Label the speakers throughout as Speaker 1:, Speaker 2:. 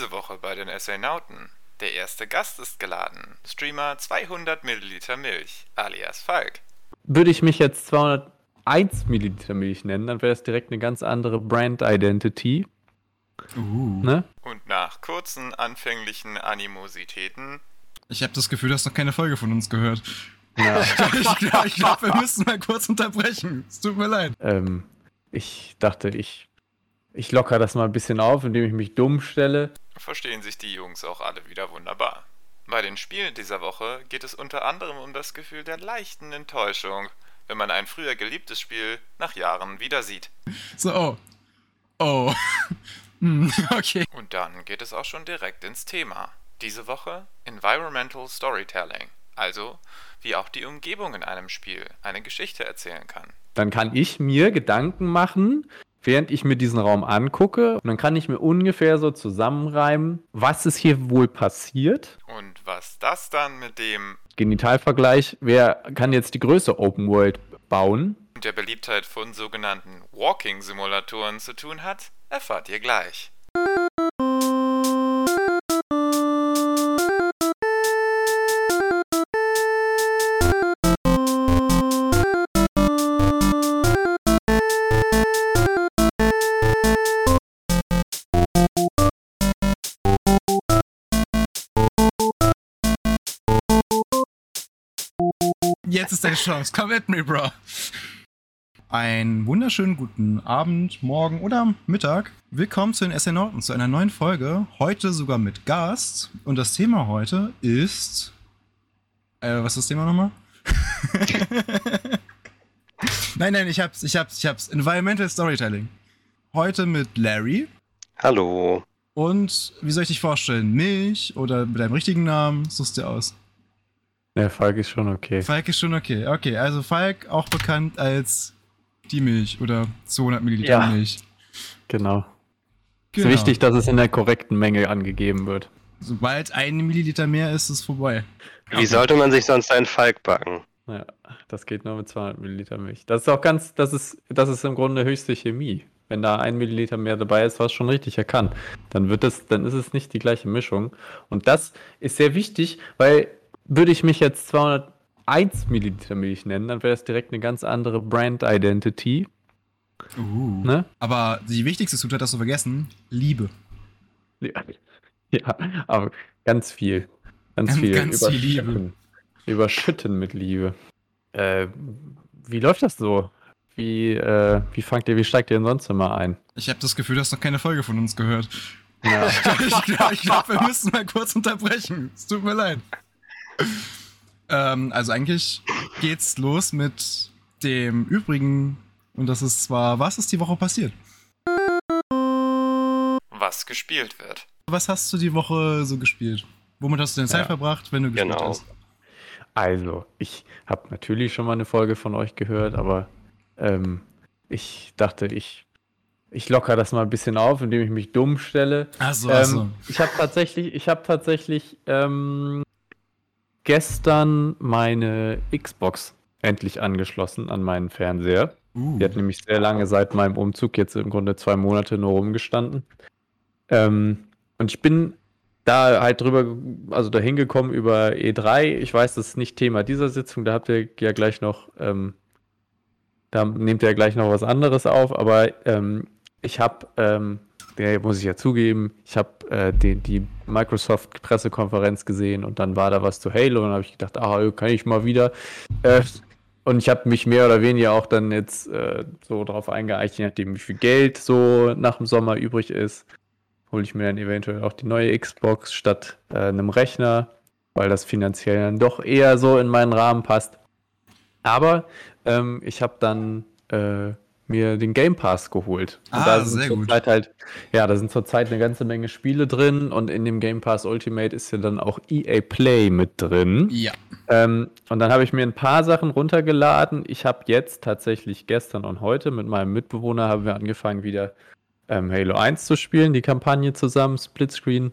Speaker 1: Diese Woche bei den Astronauten. Der erste Gast ist geladen. Streamer 200 Milliliter Milch, alias Falk.
Speaker 2: Würde ich mich jetzt 201 Milliliter Milch nennen, dann wäre das direkt eine ganz andere Brand Identity.
Speaker 3: Uh.
Speaker 2: Ne?
Speaker 1: Und nach kurzen anfänglichen Animositäten
Speaker 3: Ich habe das Gefühl, du hast noch keine Folge von uns gehört.
Speaker 2: Ja.
Speaker 3: ich glaube, ich glaub, wir müssen mal kurz unterbrechen. Es tut mir leid.
Speaker 2: ähm, ich dachte, ich, ich locker das mal ein bisschen auf, indem ich mich dumm stelle.
Speaker 1: verstehen sich die Jungs auch alle wieder wunderbar. Bei den Spielen dieser Woche geht es unter anderem um das Gefühl der leichten Enttäuschung, wenn man ein früher geliebtes Spiel nach Jahren wieder sieht.
Speaker 3: So, oh. Oh. Hm, okay.
Speaker 1: Und dann geht es auch schon direkt ins Thema. Diese Woche Environmental Storytelling, also wie auch die Umgebung in einem Spiel eine Geschichte erzählen kann.
Speaker 2: Dann kann ich mir Gedanken machen, während ich mir diesen Raum angucke. Und dann kann ich mir ungefähr so zusammenreimen, was ist hier wohl passiert.
Speaker 1: Und was das dann mit dem
Speaker 2: Genitalvergleich, wer kann jetzt die größte Open World bauen?
Speaker 1: und der Beliebtheit von sogenannten Walking-Simulatoren zu tun hat, erfahrt ihr gleich.
Speaker 3: Jetzt ist deine Chance. Come at me, bro. Einen wunderschönen guten Abend, Morgen oder Mittag. Willkommen zu den Astronauten, zu einer neuen Folge. Heute sogar mit Gast. Und das Thema heute ist. Äh, was ist das Thema nochmal? nein, nein, ich hab's, ich hab's, ich hab's. Environmental Storytelling. Heute mit Larry.
Speaker 4: Hallo.
Speaker 3: Und wie soll ich dich vorstellen? Milch oder mit deinem richtigen Namen? Suchst dir aus.
Speaker 2: Der Falk ist schon okay.
Speaker 3: Falk ist schon okay. Okay, also Falk auch bekannt als die Milch oder 200 Milliliter
Speaker 2: Ja.
Speaker 3: Milch.
Speaker 2: Genau.
Speaker 3: Genau.
Speaker 2: Ist wichtig, dass es in der korrekten Menge angegeben wird.
Speaker 3: Sobald ein Milliliter mehr ist, ist es vorbei.
Speaker 4: Wie sollte man sich sonst einen Falk backen?
Speaker 2: Ja, das geht nur mit 200 Milliliter Milch. Das ist auch ganz, das ist, das ist im Grunde höchste Chemie. Wenn da ein Milliliter mehr dabei ist, was schon richtig erkannt, dann wird es, dann ist es nicht die gleiche Mischung. Und das ist sehr wichtig, weil würde ich mich jetzt 201 Milliliter Milch nennen, dann wäre das direkt eine ganz andere Brand Identity.
Speaker 3: Uh.
Speaker 2: Ne?
Speaker 3: Aber die wichtigste Zutat hast du vergessen: Liebe.
Speaker 2: Ja, ja, aber ganz viel. Ganz,
Speaker 3: Ganz-
Speaker 2: viel.
Speaker 3: ganz viel Liebe.
Speaker 2: Überschütten. Überschütten mit Liebe. Äh, wie läuft das so? Wie, äh, wie fangt ihr, wie steigt ihr denn sonst immer ein?
Speaker 3: Ich habe das Gefühl, du hast noch keine Folge von uns gehört.
Speaker 2: Ja.
Speaker 3: ich glaube, glaub, wir müssen mal kurz unterbrechen. Es tut mir leid. Ähm, also eigentlich geht's los mit dem übrigen. Und das ist zwar, was ist die Woche passiert?
Speaker 1: Was gespielt wird.
Speaker 3: Was hast du die Woche so gespielt? Womit hast du deine Zeit
Speaker 2: Ja.
Speaker 3: verbracht, wenn du gespielt
Speaker 4: Genau.
Speaker 3: hast?
Speaker 2: Also, ich habe natürlich schon mal eine Folge von euch gehört, aber ähm, ich dachte, ich, ich locker das mal ein bisschen auf, indem ich mich dumm stelle.
Speaker 3: Achso,
Speaker 2: Ähm,
Speaker 3: achso.
Speaker 2: Ich habe tatsächlich, ich habe tatsächlich ähm, gestern meine Xbox endlich angeschlossen an meinen Fernseher.
Speaker 3: Uh.
Speaker 2: Die hat nämlich sehr lange seit meinem Umzug jetzt im Grunde zwei Monate nur rumgestanden. Ähm, und ich bin da halt drüber, also da hingekommen über E3. Ich weiß, das ist nicht Thema dieser Sitzung, da habt ihr ja gleich noch, ähm, da nehmt ihr ja gleich noch was anderes auf, aber ähm, ich habe, ähm, der muss ich ja zugeben, ich habe äh, die, die Microsoft-Pressekonferenz gesehen und dann war da was zu Halo und dann habe ich gedacht, ah, kann ich mal wieder. Äh, und ich habe mich mehr oder weniger auch dann jetzt äh, so darauf eingeeicht, nachdem, wie viel Geld so nach dem Sommer übrig ist, hole ich mir dann eventuell auch die neue Xbox statt äh, einem Rechner, weil das finanziell dann doch eher so in meinen Rahmen passt. Aber ähm, ich habe dann äh, mir den Game Pass geholt. Und
Speaker 3: Ah,
Speaker 2: da sind
Speaker 3: sehr gut.
Speaker 2: zurzeit halt, ja, da sind zurzeit eine ganze Menge Spiele drin und in dem Game Pass Ultimate ist ja dann auch EA Play mit drin.
Speaker 3: Ja.
Speaker 2: Ähm, und dann habe ich mir ein paar Sachen runtergeladen. Ich habe jetzt tatsächlich gestern und heute mit meinem Mitbewohner haben wir angefangen wieder ähm, Halo 1 zu spielen, die Kampagne zusammen, Splitscreen.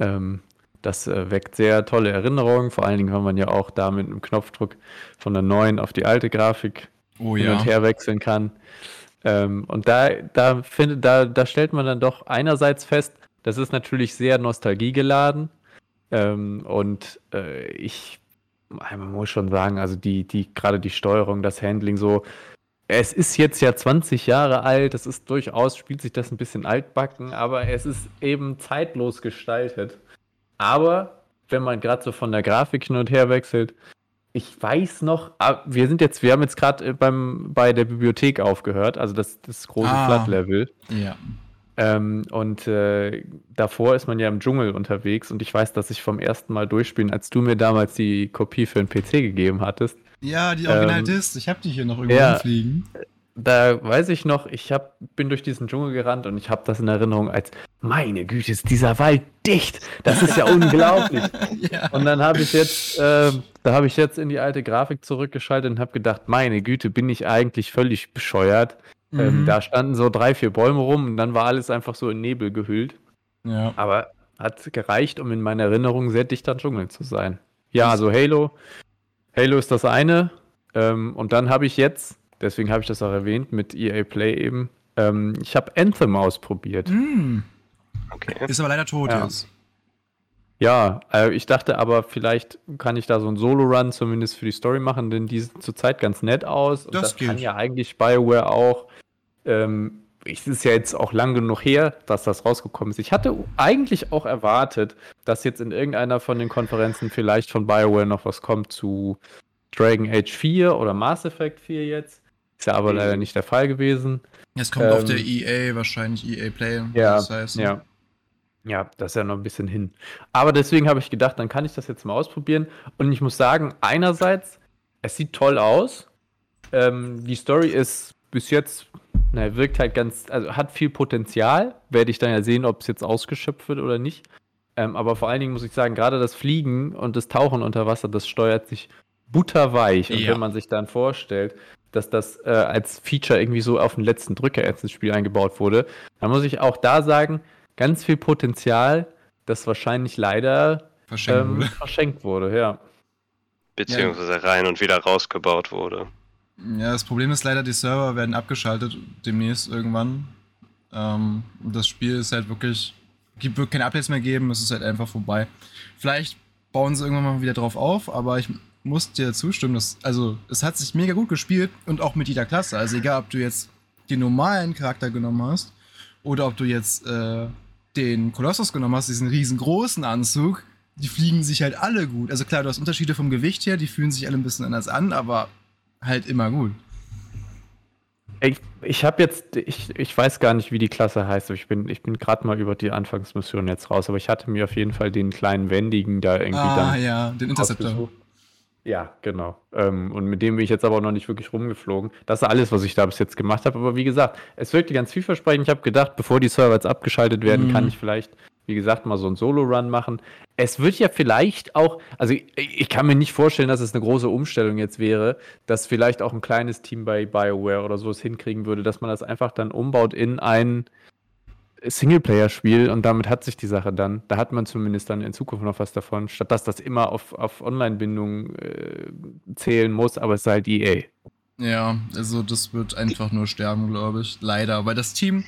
Speaker 2: Ähm, das äh, weckt sehr tolle Erinnerungen, vor allen Dingen, weil man ja auch da mit einem Knopfdruck von der neuen auf die alte Grafik
Speaker 3: Oh
Speaker 2: hin
Speaker 3: ja.
Speaker 2: und her wechseln kann. Ähm, und da, da, findet, da, da stellt man dann doch einerseits fest, Das ist natürlich sehr nostalgiegeladen. Ähm, und äh, ich, man muss schon sagen, also die, die, gerade die Steuerung, das Handling so, es ist jetzt ja 20 Jahre alt, das ist durchaus, spielt sich das ein bisschen altbacken, aber es ist eben zeitlos gestaltet. Aber wenn man gerade so von der Grafik hin und her wechselt, ich weiß noch, ah, wir sind jetzt, wir haben jetzt gerade beim bei der Bibliothek aufgehört, also das, das große
Speaker 3: Ah.
Speaker 2: Flood-Level.
Speaker 3: Ja.
Speaker 2: Ähm, und äh, davor ist man ja im Dschungel unterwegs und ich weiß, dass ich vom ersten Mal durchspielen, als du mir damals die Kopie für den PC gegeben hattest,
Speaker 3: Ja, die
Speaker 2: Ähm,
Speaker 3: Original-Disc. Ich habe die hier noch irgendwo
Speaker 2: ja.
Speaker 3: rumfliegen.
Speaker 2: Da weiß ich noch, ich hab, bin durch diesen Dschungel gerannt und ich habe das in Erinnerung als, meine Güte, ist dieser Wald dicht. Das ist ja unglaublich.
Speaker 3: ja.
Speaker 2: Und dann habe ich jetzt, ähm, da habe ich jetzt in die alte Grafik zurückgeschaltet und habe gedacht, meine Güte, bin ich eigentlich völlig bescheuert. Ähm,
Speaker 3: Mhm.
Speaker 2: da standen so drei, vier Bäume rum und dann war alles einfach so in Nebel gehüllt.
Speaker 3: ja.
Speaker 2: Aber hat gereicht, um in meiner Erinnerung sehr dicht an Dschungel zu sein. Ja, also Halo. Halo ist das eine. Ähm, und dann habe ich jetzt, deswegen habe ich das auch erwähnt, mit EA Play eben, ähm, ich habe Anthem ausprobiert.
Speaker 3: Mm.
Speaker 4: Okay.
Speaker 3: Ist aber leider tot
Speaker 2: Ja.
Speaker 3: jetzt.
Speaker 2: Ja, äh, ich dachte aber, vielleicht kann ich da so einen Solo-Run zumindest für die Story machen, denn die sieht zurzeit ganz nett aus. Und
Speaker 3: Das
Speaker 2: das, kann
Speaker 3: geht.
Speaker 2: ja eigentlich BioWare auch. Ähm, es ist ja jetzt auch lang genug her, dass das rausgekommen ist. Ich hatte eigentlich auch erwartet, dass jetzt in irgendeiner von den Konferenzen vielleicht von BioWare noch was kommt zu Dragon Age 4 oder Mass Effect 4 jetzt. Ist ja aber
Speaker 4: Mhm.
Speaker 2: leider nicht der Fall gewesen.
Speaker 3: Es kommt auf
Speaker 2: Ähm,
Speaker 3: der EA wahrscheinlich, EA Play.
Speaker 2: Ja,
Speaker 3: das heißt.
Speaker 2: ja. Ja, das ist ja noch ein bisschen hin. Aber deswegen habe ich gedacht, dann kann ich das jetzt mal ausprobieren. Und ich muss sagen, einerseits, es sieht toll aus. Ähm, die Story ist bis jetzt, na, wirkt halt ganz, also hat viel Potenzial. Werde ich dann ja sehen, ob es jetzt ausgeschöpft wird oder nicht. Ähm, aber vor allen Dingen muss ich sagen, gerade das Fliegen und das Tauchen unter Wasser, das steuert sich butterweich. Und
Speaker 3: Ja.
Speaker 2: wenn man sich dann vorstellt, dass das äh, als Feature irgendwie so auf den letzten Drücker erst ins Spiel eingebaut wurde, dann muss ich auch da sagen, ganz viel Potenzial, das wahrscheinlich leider
Speaker 3: Verschenkt
Speaker 2: ähm,
Speaker 3: wurde.
Speaker 2: verschenkt wurde, ja.
Speaker 4: Beziehungsweise rein und wieder rausgebaut wurde.
Speaker 3: Ja, das Problem ist leider, die Server werden abgeschaltet demnächst irgendwann. Ähm, und das Spiel ist halt wirklich, gibt, wird keine Updates mehr geben, es ist halt einfach vorbei. Vielleicht bauen sie irgendwann mal wieder drauf auf, aber ich muss dir zustimmen, dass, also es hat sich mega gut gespielt und auch mit jeder Klasse. Also egal, ob du jetzt den normalen Charakter genommen hast oder ob du jetzt äh, den Kolossus genommen hast, diesen riesengroßen Anzug, die fliegen sich halt alle gut. Also klar, du hast Unterschiede vom Gewicht her, die fühlen sich alle ein bisschen anders an, aber halt immer gut.
Speaker 2: Ich, ich habe jetzt, ich, ich weiß gar nicht, wie die Klasse heißt, ich bin, ich bin gerade mal über die Anfangsmission jetzt raus, aber ich hatte mir auf jeden Fall den kleinen Wendigen da irgendwie
Speaker 3: Ah
Speaker 2: dann
Speaker 3: ja, den Interceptor.
Speaker 2: ausgesucht. Ja, genau. Ähm, und mit dem bin ich jetzt aber auch noch nicht wirklich rumgeflogen. Das ist alles, was ich da bis jetzt gemacht habe. Aber wie gesagt, es wirkte ganz vielversprechend. Ich habe gedacht, bevor die Server jetzt abgeschaltet werden,
Speaker 3: Mhm.
Speaker 2: kann ich vielleicht, wie gesagt, mal so einen Solo-Run machen. Es wird ja vielleicht auch, also ich, ich kann mir nicht vorstellen, dass es eine große Umstellung jetzt wäre, dass vielleicht auch ein kleines Team bei BioWare oder so es hinkriegen würde, dass man das einfach dann umbaut in ein Singleplayer-Spiel und damit hat sich die Sache dann. Da hat man zumindest dann in Zukunft noch was davon, statt dass das immer auf, auf Online-Bindung äh, zählen muss, aber es ist halt EA.
Speaker 3: Ja, also das wird einfach nur sterben, glaube ich. Leider, weil das Team,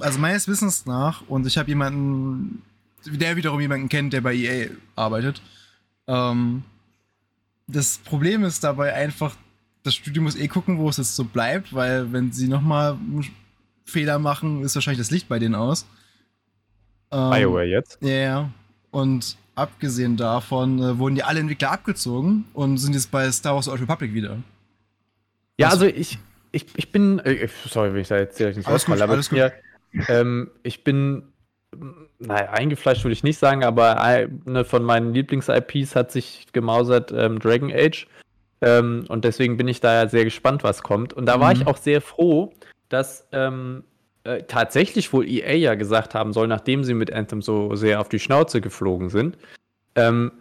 Speaker 3: also meines Wissens nach, und ich habe jemanden, der wiederum jemanden kennt, der bei EA arbeitet. Ähm, das Problem ist dabei einfach, das Studio muss eh gucken, wo es jetzt so bleibt, weil wenn sie nochmal Fehler machen, ist wahrscheinlich das Licht bei denen aus. Ähm,
Speaker 2: BioWare jetzt.
Speaker 3: Ja, ja. Und abgesehen davon äh, wurden die alle Entwickler abgezogen und sind jetzt bei Star Wars The Old Republic wieder.
Speaker 2: Ja,
Speaker 3: Was-
Speaker 2: also ich, ich, ich bin, äh, sorry, wenn ich da jetzt direkt ins
Speaker 3: Alles
Speaker 2: Wort falle, aber
Speaker 3: alles
Speaker 2: ich, mir, ähm, ich bin, naja, eingefleischt würde ich nicht sagen, aber eine von meinen Lieblings-IPs hat sich gemausert, ähm, Dragon Age. Ähm, und deswegen bin ich da ja sehr gespannt, was kommt. Und da war
Speaker 3: Mhm.
Speaker 2: ich auch sehr froh, dass ähm, äh, tatsächlich wohl EA ja gesagt haben soll, nachdem sie mit Anthem so sehr auf die Schnauze geflogen sind. Ähm,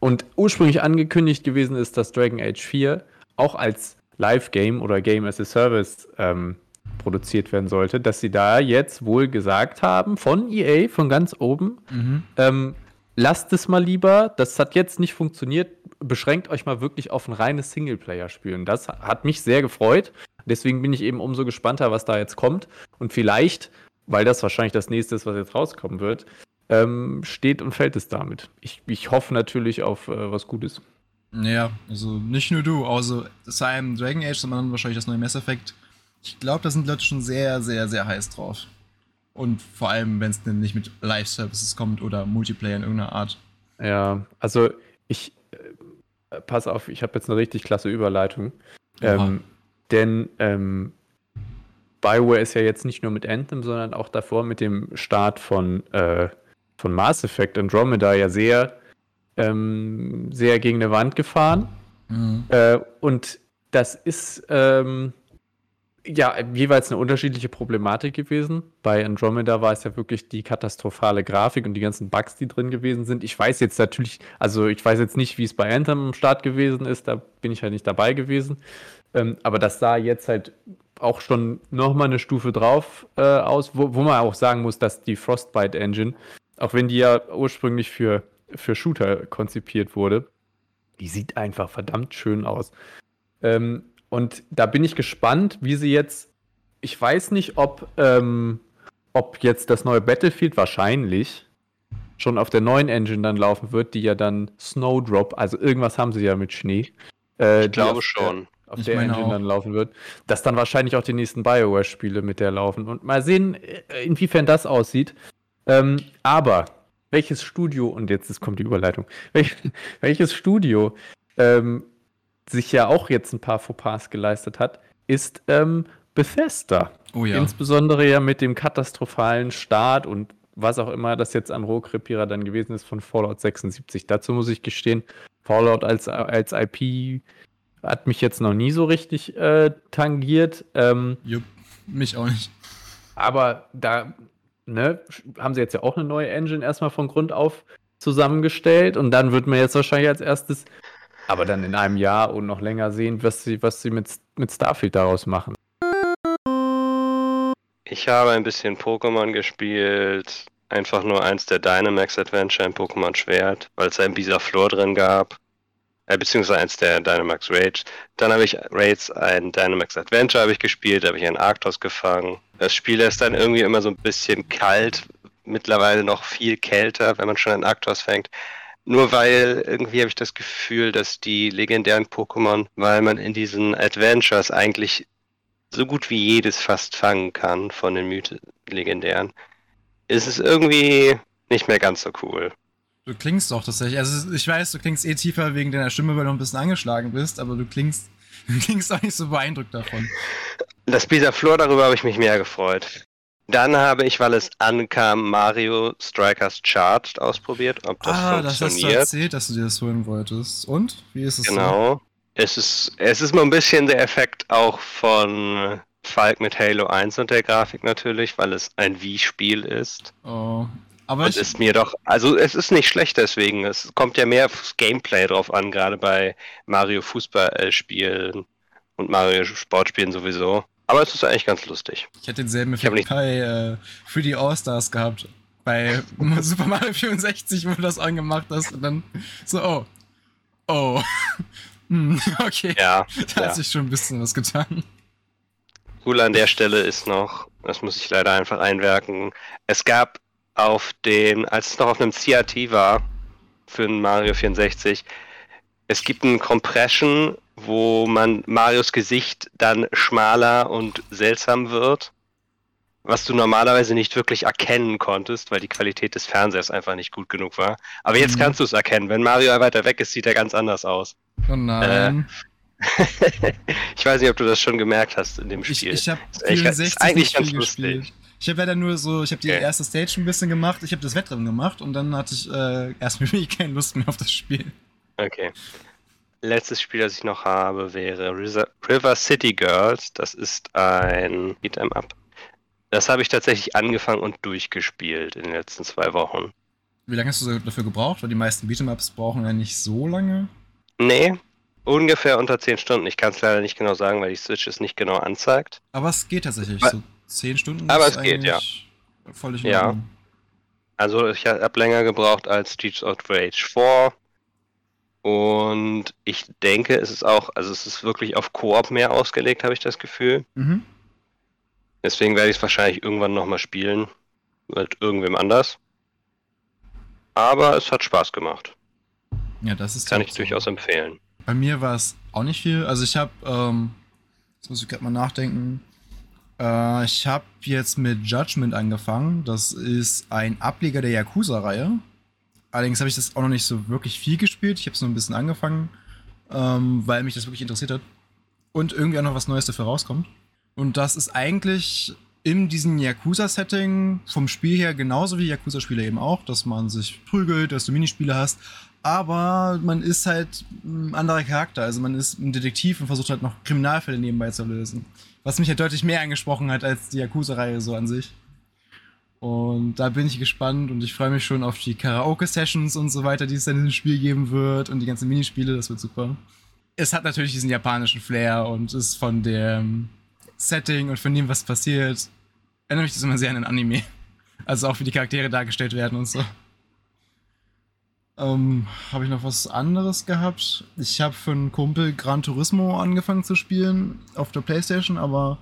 Speaker 2: und ursprünglich angekündigt gewesen ist, dass Dragon Age 4 auch als Live-Game oder Game as a Service ähm, produziert werden sollte, dass sie da jetzt wohl gesagt haben, von EA, von ganz oben,
Speaker 3: Mhm.
Speaker 2: ähm, lasst es mal lieber, das hat jetzt nicht funktioniert, beschränkt euch mal wirklich auf ein reines Singleplayer-Spiel. Und das hat mich sehr gefreut. Deswegen bin ich eben umso gespannter, was da jetzt kommt. Und vielleicht weil das wahrscheinlich das nächste ist, was jetzt rauskommen wird, ähm, steht und fällt es damit. Ich, ich hoffe natürlich auf äh, was Gutes.
Speaker 3: Ja, also nicht nur du, also Simon Dragon Age, sondern wahrscheinlich das neue Mass Effect. Ich glaube, da sind Leute schon sehr, sehr, sehr heiß drauf. Und vor allem, wenn es denn nicht mit Live-Services kommt oder Multiplayer in irgendeiner Art.
Speaker 2: Ja, also ich, äh, pass auf, ich habe jetzt eine richtig klasse Überleitung. Ähm, denn ähm, Bioware ist ja jetzt nicht nur mit Anthem, sondern auch davor mit dem Start von, äh, von Mass Effect Andromeda ja sehr, ähm, sehr gegen eine Wand gefahren.
Speaker 3: Mhm.
Speaker 2: Äh, und das ist ähm, ja jeweils eine unterschiedliche Problematik gewesen. Bei Andromeda war es ja wirklich die katastrophale Grafik und die ganzen Bugs, die drin gewesen sind. Ich weiß jetzt natürlich, also ich weiß jetzt nicht, wie es bei Anthem am Start gewesen ist, da bin ich halt nicht dabei gewesen. Ähm, aber das sah jetzt halt auch schon nochmal eine Stufe drauf äh, aus, wo, wo man auch sagen muss, dass die Frostbite Engine, auch wenn die ja ursprünglich für, für Shooter konzipiert wurde, die sieht einfach verdammt schön aus. Ähm, und da bin ich gespannt, wie sie jetzt. Ich weiß nicht, ob, ähm, ob jetzt das neue Battlefield wahrscheinlich schon auf der neuen Engine dann laufen wird, die ja dann Snowdrop, also irgendwas haben sie ja mit Schnee. Äh,
Speaker 4: Ich glaube
Speaker 2: auf
Speaker 4: schon.
Speaker 2: Auf
Speaker 3: Ich
Speaker 2: der Engine
Speaker 3: auch.
Speaker 2: dann laufen wird. Dass dann wahrscheinlich auch die nächsten Bioware-Spiele mit der laufen. Und mal sehen, äh, inwiefern das aussieht. Ähm, aber welches Studio, und jetzt ist- kommt die Überleitung, welch, welches Studio ähm, sich ja auch jetzt ein paar Fauxpas geleistet hat, ist ähm, Bethesda.
Speaker 3: Oh ja.
Speaker 2: Insbesondere ja mit dem katastrophalen Start und was auch immer das jetzt an Rohkrepierer dann gewesen ist von Fallout 76. Dazu muss ich gestehen, Fallout als, als IP hat mich jetzt noch nie so richtig äh, tangiert. Ähm,
Speaker 3: Jupp, mich auch nicht.
Speaker 2: aber da ne, haben sie jetzt ja auch eine neue Engine erstmal von Grund auf zusammengestellt und dann wird man jetzt wahrscheinlich als erstes, aber dann in einem Jahr und noch länger sehen, was sie, was sie mit, mit Starfield daraus machen.
Speaker 4: Ich habe ein bisschen Pokémon gespielt. Einfach nur eins der Dynamax Adventure in Pokémon Schwert, weil es ein Bisaflor drin gab. Äh, beziehungsweise eins der Dynamax Raids. Dann habe ich Raids, ein Dynamax Adventure habe ich gespielt, habe ich einen Arctos gefangen. Das Spiel ist dann irgendwie immer so ein bisschen kalt, mittlerweile noch viel kälter, wenn man schon einen Arctos fängt. Nur weil irgendwie habe ich das Gefühl, dass die legendären Pokémon, weil man in diesen Adventures eigentlich so gut wie jedes fast fangen kann von den Mythen legendären, ist es irgendwie nicht mehr ganz so cool.
Speaker 3: Du klingst doch tatsächlich. Also ich weiß, du klingst eh tiefer wegen deiner Stimme, weil du ein bisschen angeschlagen bist, aber du klingst, du klingst auch nicht so beeindruckt davon.
Speaker 4: Das Bisaflor, darüber habe ich mich mehr gefreut. Dann habe ich, weil es ankam, Mario Strikers Charged ausprobiert, ob das
Speaker 3: ah, das hast du
Speaker 4: funktioniert.
Speaker 3: erzählt, dass du dir das holen wolltest. Und? Wie ist es so?
Speaker 4: Genau. Es ist, es ist mal ein bisschen der Effekt auch von Falk mit Halo 1 und der Grafik natürlich, weil es ein Wii-Spiel ist.
Speaker 3: Oh. Aber
Speaker 4: Und ist mir doch, also es ist nicht schlecht deswegen. Es kommt ja mehr aufs Gameplay drauf an, gerade bei Mario Fußballspielen und Mario Sportspielen sowieso. Aber es ist eigentlich ganz lustig.
Speaker 3: ich hätte denselben Effekt bei äh, für die All-Stars gehabt. Bei Super Mario 64, wo du das angemacht hast und dann so, oh. Oh. Hm, okay.
Speaker 4: Ja,
Speaker 3: Da
Speaker 4: ja.
Speaker 3: hat sich schon ein bisschen was getan.
Speaker 4: cool an der Stelle ist noch, das muss ich leider einfach einwerken, es gab auf den, als es noch auf einem CRT war, für ein Mario 64, es gibt einen Compression, wo man Marios Gesicht dann schmaler und seltsam wird, was du normalerweise nicht wirklich erkennen konntest, weil die Qualität des Fernsehers einfach nicht gut genug war. Aber jetzt
Speaker 3: Mhm.
Speaker 4: kannst du es erkennen. Wenn Mario weiter weg ist, sieht er ganz anders aus.
Speaker 3: Oh nein.
Speaker 4: ich weiß nicht, ob du das schon gemerkt hast in dem
Speaker 3: ich
Speaker 4: Spiel.
Speaker 3: ich habe
Speaker 4: eigentlich ganz-
Speaker 3: 64
Speaker 4: ist eigentlich
Speaker 3: nicht
Speaker 4: ganz
Speaker 3: viel
Speaker 4: lustig.
Speaker 3: gespielt. Ich habe leider nur so, ich habe die
Speaker 4: Okay.
Speaker 3: erste Stage ein bisschen gemacht, ich habe das Wettrennen gemacht und dann hatte ich äh, erstmal wirklich keine Lust mehr auf das Spiel.
Speaker 4: Okay. Letztes Spiel, das ich noch habe, wäre River City Girls. Das ist ein Beat'em Up. Das habe ich tatsächlich angefangen und durchgespielt in den letzten zwei Wochen.
Speaker 3: Wie lange hast du dafür gebraucht? Weil die meisten Beat'em-Ups brauchen ja nicht so lange.
Speaker 4: Nee, ungefähr unter 10 Stunden. Ich kann es leider nicht genau sagen, weil die Switch es nicht genau anzeigt.
Speaker 3: Aber es geht tatsächlich.
Speaker 4: Wa-
Speaker 3: So 10 Stunden
Speaker 4: Aber es geht, ja.
Speaker 3: eigentlich Völlig
Speaker 4: Ja.
Speaker 3: Ordnung.
Speaker 4: Also ich habe länger gebraucht als Streets of Rage 4. Und ich denke, es ist auch, also es ist wirklich auf Koop mehr ausgelegt, habe ich das Gefühl.
Speaker 3: Mhm.
Speaker 4: Deswegen werde ich es wahrscheinlich irgendwann nochmal spielen. Mit irgendwem anders. Aber es hat Spaß gemacht.
Speaker 3: Ja, das ist
Speaker 4: Kann
Speaker 3: ja
Speaker 4: ich
Speaker 3: so.
Speaker 4: durchaus empfehlen.
Speaker 3: Bei mir war es auch nicht viel. Also ich habe, ähm, jetzt muss ich gerade mal nachdenken. Äh, ich habe jetzt mit Judgment angefangen. Das ist ein Ableger der Yakuza-Reihe. Allerdings habe ich das auch noch nicht so wirklich viel gespielt. Ich habe es nur ein bisschen angefangen, ähm, weil mich das wirklich interessiert hat. Und irgendwie auch noch was Neues dafür rauskommt. Und das ist eigentlich in diesem Yakuza-Setting vom Spiel her genauso wie Yakuza-Spiele eben auch, dass man sich prügelt, dass du Minispiele hast, aber man ist halt ein anderer Charakter. Also man ist ein Detektiv und versucht halt noch Kriminalfälle nebenbei zu lösen. Was mich halt deutlich mehr angesprochen hat als die Yakuza-Reihe so an sich. Und da bin ich gespannt und ich freue mich schon auf die Karaoke-Sessions und so weiter, die es dann in diesem Spiel geben wird und die ganzen Minispiele, das wird super. Es hat natürlich diesen japanischen Flair und ist von dem Setting und von dem, was passiert, erinnert mich das immer sehr an ein Anime. Also auch wie die Charaktere dargestellt werden und so. Ähm, habe ich noch was anderes gehabt? Ich habe für einen Kumpel Gran Turismo angefangen zu spielen auf der Playstation, aber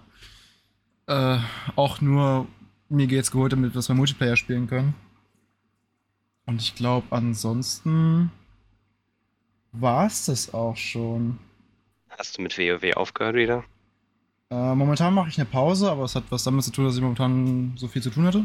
Speaker 3: äh, auch nur mir jetzt geholt, damit wir Multiplayer spielen können. Und ich glaube, ansonsten war es das auch schon.
Speaker 4: Hast du mit WoW aufgehört wieder?
Speaker 3: Äh, momentan mache ich eine Pause, aber es hat was damit zu tun, dass ich momentan so viel zu tun hatte.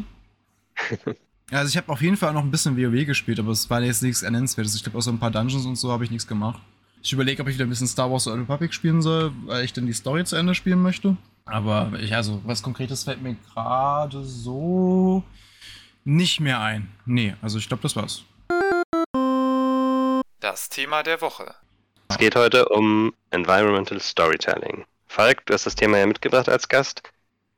Speaker 3: also ich habe auf jeden Fall noch ein bisschen WoW gespielt, aber es war jetzt nichts Ernennenswertes. Ich glaube, außer ein paar Dungeons und so habe ich nichts gemacht. Ich überlege, ob ich wieder ein bisschen Star Wars The Old Republic spielen soll, weil ich dann die Story zu Ende spielen möchte. Aber ich, also, was Konkretes fällt mir gerade so nicht mehr ein. Nee, also ich glaube, das war's.
Speaker 1: Das Thema der Woche.
Speaker 4: Es geht heute um Environmental Storytelling. Falk, du hast das Thema ja mitgebracht als Gast.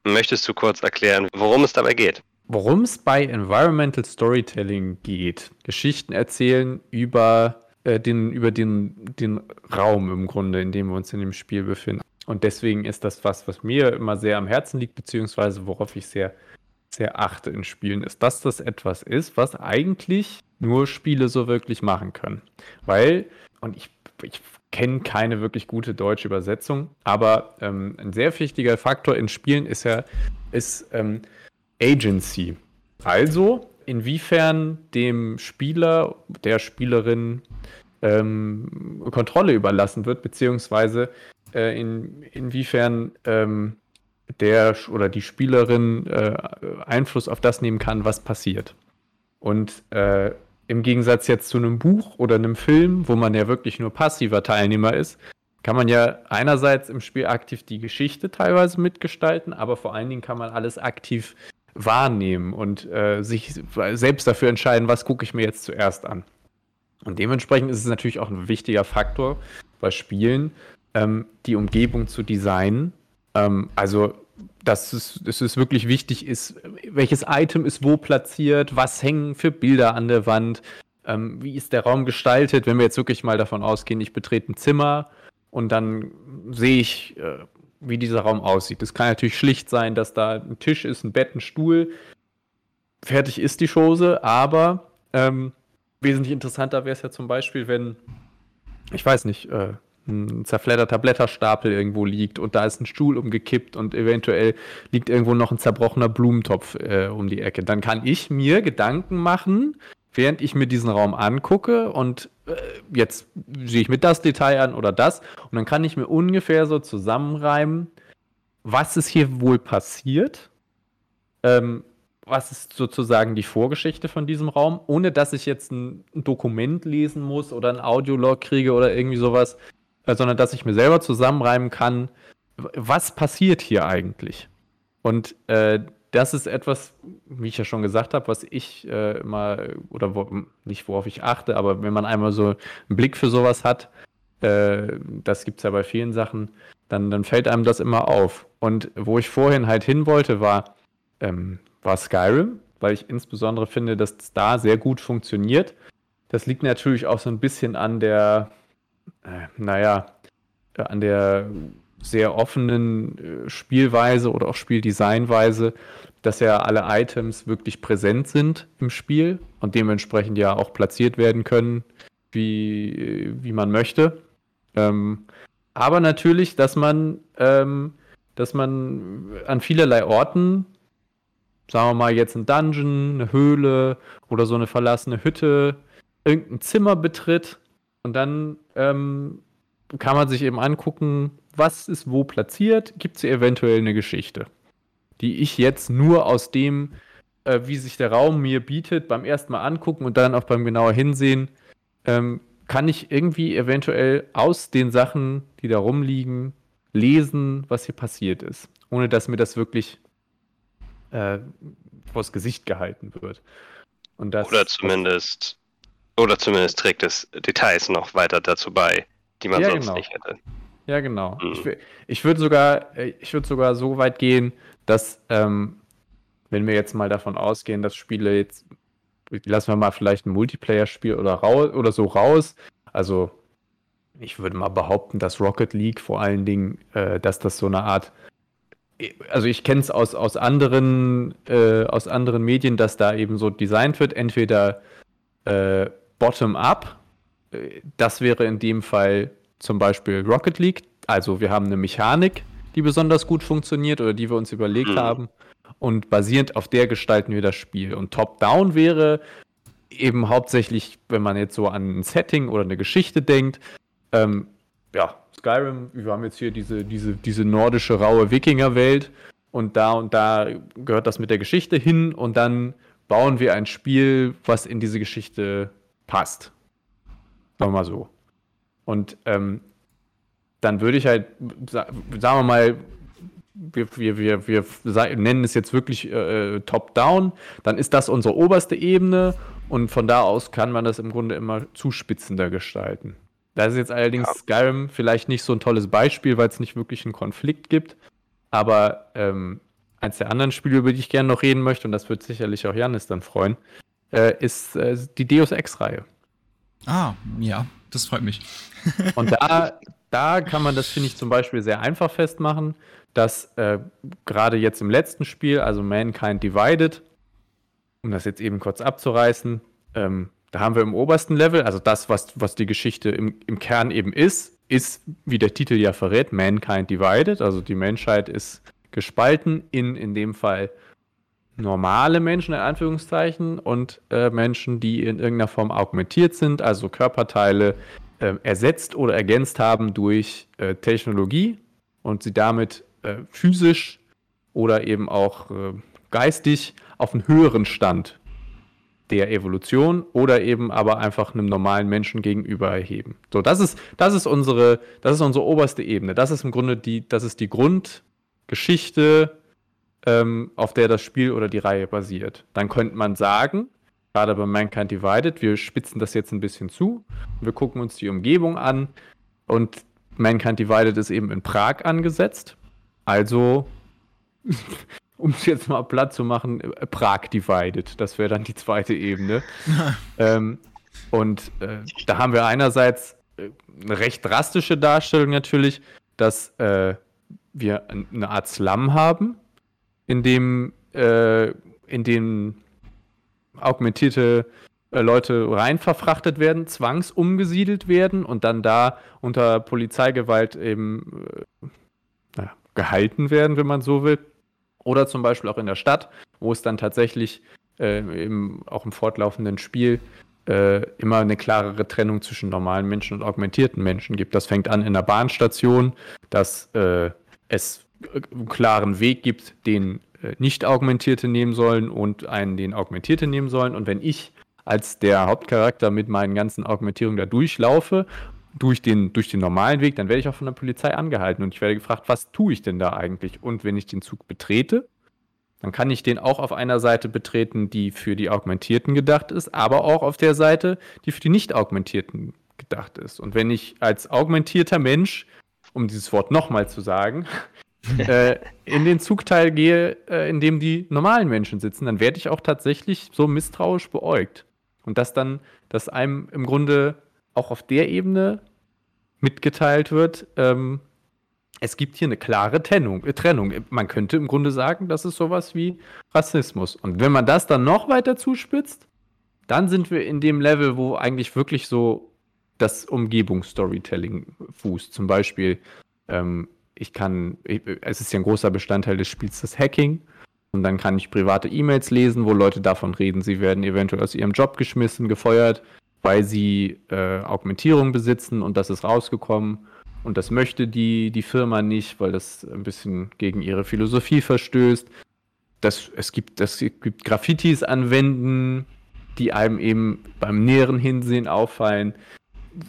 Speaker 4: Möchtest du kurz erklären, worum es dabei geht?
Speaker 2: Worum es bei Environmental Storytelling geht, Geschichten erzählen über, äh, den, über den, den Raum im Grunde, in dem wir uns in dem Spiel befinden. Und deswegen ist das was, was mir immer sehr am Herzen liegt, beziehungsweise worauf ich sehr, sehr achte in Spielen, ist, dass das etwas ist, was eigentlich nur Spiele so wirklich machen können. Weil, und ich, ich kenne keine wirklich gute deutsche Übersetzung, aber ähm, ein sehr wichtiger Faktor in Spielen ist ja, ist ähm, Agency. Also, inwiefern dem Spieler, der Spielerin ähm, Kontrolle überlassen wird, beziehungsweise äh, in, inwiefern ähm, der oder die Spielerin äh, Einfluss auf das nehmen kann, was passiert. Und äh, im Gegensatz jetzt zu einem Buch oder einem Film, wo man ja wirklich nur passiver Teilnehmer ist, kann man ja einerseits im Spiel aktiv die Geschichte teilweise mitgestalten, aber vor allen Dingen kann man alles aktiv wahrnehmen und äh, sich selbst dafür entscheiden, was gucke ich mir jetzt zuerst an. Und dementsprechend ist es natürlich auch ein wichtiger Faktor bei Spielen, ähm, die Umgebung zu designen. Ähm, also, dass es, dass es wirklich wichtig ist, welches Item ist wo platziert, was hängen für Bilder an der Wand, ähm, wie ist der Raum gestaltet, wenn wir jetzt wirklich mal davon ausgehen, ich betrete ein Zimmer und dann sehe ich, äh, wie dieser Raum aussieht. Es kann natürlich schlicht sein, dass da ein Tisch ist, ein Bett, ein Stuhl. Fertig ist die Chose, aber ähm, wesentlich interessanter wäre es ja zum Beispiel, wenn, ich weiß nicht, äh, ein zerfledderter Blätterstapel irgendwo liegt und da ist ein Stuhl umgekippt und eventuell liegt irgendwo noch ein zerbrochener Blumentopf äh, um die Ecke. Dann kann ich mir Gedanken machen, während ich mir diesen Raum angucke und äh, jetzt sehe ich mir das Detail an oder das und dann kann ich mir ungefähr so zusammenreimen, was ist hier wohl passiert, ähm, was ist sozusagen die Vorgeschichte von diesem Raum, ohne dass ich jetzt ein, ein Dokument lesen muss oder ein Audiolog kriege oder irgendwie sowas, sondern dass ich mir selber zusammenreimen kann, was passiert hier eigentlich. Und äh, das ist etwas, wie ich ja schon gesagt habe, was ich äh, mal, oder wo, nicht worauf ich achte, aber wenn man einmal so einen Blick für sowas hat, äh, das gibt es ja bei vielen Sachen, dann, dann fällt einem das immer auf. Und wo ich vorhin halt hin wollte, war, ähm, war Skyrim, weil ich insbesondere finde, dass es da sehr gut funktioniert. Das liegt natürlich auch so ein bisschen an der, äh, naja, äh, an der sehr offenen äh, Spielweise oder auch Spieldesignweise, dass ja alle Items wirklich präsent sind im Spiel und dementsprechend ja auch platziert werden können, wie, wie man möchte. Ähm, aber natürlich, dass man ähm, dass man an vielerlei Orten, sagen wir mal jetzt ein Dungeon, eine Höhle oder so eine verlassene Hütte, irgendein Zimmer betritt und dann ähm, kann man sich eben angucken, was ist wo platziert, gibt es hier eventuell eine Geschichte, die ich jetzt nur aus dem, äh, wie sich der Raum mir bietet, beim ersten Mal angucken und dann auch beim genauer Hinsehen, ähm, kann ich irgendwie eventuell aus den Sachen, die da rumliegen, lesen, was hier passiert ist, ohne dass mir das wirklich äh, vors Gesicht gehalten wird.
Speaker 4: Das, oder zumindest oder zumindest trägt es Details noch weiter dazu bei, die man ja, sonst
Speaker 2: genau.
Speaker 4: nicht hätte.
Speaker 2: Ja, genau. Mhm. Ich, ich würde sogar, äh, ich würde sogar so weit gehen, dass, ähm, wenn wir jetzt mal davon ausgehen, dass Spiele jetzt, lassen wir mal vielleicht ein Multiplayer-Spiel oder, oder so raus. Also, ich würde mal behaupten, dass Rocket League vor allen Dingen, äh, dass das so eine Art also ich kenne es aus, aus anderen äh, aus anderen Medien, dass da eben so designt wird, entweder äh, bottom-up. Äh, das wäre in dem Fall zum Beispiel Rocket League. Also wir haben eine Mechanik, die besonders gut funktioniert oder die wir uns überlegt mhm. haben. Und basierend auf der gestalten wir das Spiel. Und Top-Down wäre eben hauptsächlich, wenn man jetzt so an ein Setting oder eine Geschichte denkt, ähm, ja, Skyrim, wir haben jetzt hier diese, diese, diese nordische raue Wikingerwelt und da und da gehört das mit der Geschichte hin und dann bauen wir ein Spiel, was in diese Geschichte passt. Sagen wir mal so. Und ähm, dann würde ich halt, sagen wir mal, wir, wir, wir, wir nennen es jetzt wirklich äh, top-down, dann ist das unsere oberste Ebene und von da aus kann man das im Grunde immer zuspitzender gestalten. Da ist jetzt allerdings ja. Skyrim vielleicht nicht so ein tolles Beispiel, weil es nicht wirklich einen Konflikt gibt, aber ähm, eins der anderen Spiele, über die ich gerne noch reden möchte, und das wird sicherlich auch Janis dann freuen, äh, ist äh, die Deus Ex-Reihe.
Speaker 3: Ah, ja, das freut mich.
Speaker 2: und da, da kann man das, finde ich, zum Beispiel sehr einfach festmachen, dass äh, gerade jetzt im letzten Spiel, also Mankind Divided, um das jetzt eben kurz abzureißen, ähm, da haben wir im obersten Level, also das, was, was die Geschichte im, im Kern eben ist, ist, wie der Titel ja verrät, Mankind Divided. Also die Menschheit ist gespalten in, in dem Fall normale Menschen in Anführungszeichen und äh, Menschen, die in irgendeiner Form augmentiert sind, also Körperteile äh, ersetzt oder ergänzt haben durch äh, Technologie und sie damit äh, physisch oder eben auch äh, geistig auf einen höheren Stand der Evolution oder eben aber einfach einem normalen Menschen gegenüber erheben. So, das ist, das ist unsere, das ist unsere oberste Ebene. Das ist im Grunde die, das ist die Grund, Geschichte, ähm, auf der das Spiel oder die Reihe basiert. Dann könnte man sagen, gerade bei Mankind Divided, wir spitzen das jetzt ein bisschen zu, wir gucken uns die Umgebung an und Mankind Divided ist eben in Prag angesetzt. Also, um es jetzt mal platt zu machen, Prag Divided, das wäre dann die zweite Ebene. ähm, und äh, da haben wir einerseits äh, eine recht drastische Darstellung natürlich, dass äh, wir eine Art Slum haben, in dem, äh, in dem augmentierte äh, Leute rein verfrachtet werden, zwangsumgesiedelt werden und dann da unter Polizeigewalt eben äh, naja, gehalten werden, wenn man so will. Oder zum Beispiel auch in der Stadt, wo es dann tatsächlich äh, im, auch im fortlaufenden Spiel äh, immer eine klarere Trennung zwischen normalen Menschen und augmentierten Menschen gibt. Das fängt an in der Bahnstation, dass äh, es klaren Weg gibt, den äh, nicht Augmentierte nehmen sollen und einen, den Augmentierte nehmen sollen. Und wenn ich als der Hauptcharakter mit meinen ganzen Augmentierungen da durchlaufe, durch den, durch den normalen Weg, dann werde ich auch von der Polizei angehalten und ich werde gefragt, was tue ich denn da eigentlich? Und wenn ich den Zug betrete, dann kann ich den auch auf einer Seite betreten, die für die Augmentierten gedacht ist, aber auch auf der Seite, die für die nicht-Augmentierten gedacht ist. Und wenn ich als augmentierter Mensch um dieses Wort nochmal zu sagen, äh, in den Zugteil gehe, äh, in dem die normalen Menschen sitzen, dann werde ich auch tatsächlich so misstrauisch beäugt. Und dass dann, dass einem im Grunde auch auf der Ebene mitgeteilt wird, ähm, es gibt hier eine klare Trennung, äh, Trennung. Man könnte im Grunde sagen, das ist sowas wie Rassismus. Und wenn man das dann noch weiter zuspitzt, dann sind wir in dem Level, wo eigentlich wirklich so das Umgebungsstorytelling fußt. Zum Beispiel, ähm, ich kann, ich, es ist ja ein großer Bestandteil des Spiels das Hacking. Und dann kann ich private E-Mails lesen, wo Leute davon reden, sie werden eventuell aus ihrem Job geschmissen, gefeuert, weil sie äh, Augmentierung besitzen und das ist rausgekommen. Und das möchte die, die Firma nicht, weil das ein bisschen gegen ihre Philosophie verstößt. Das, es, gibt, das gibt Graffitis anwenden, die einem eben beim näheren Hinsehen auffallen,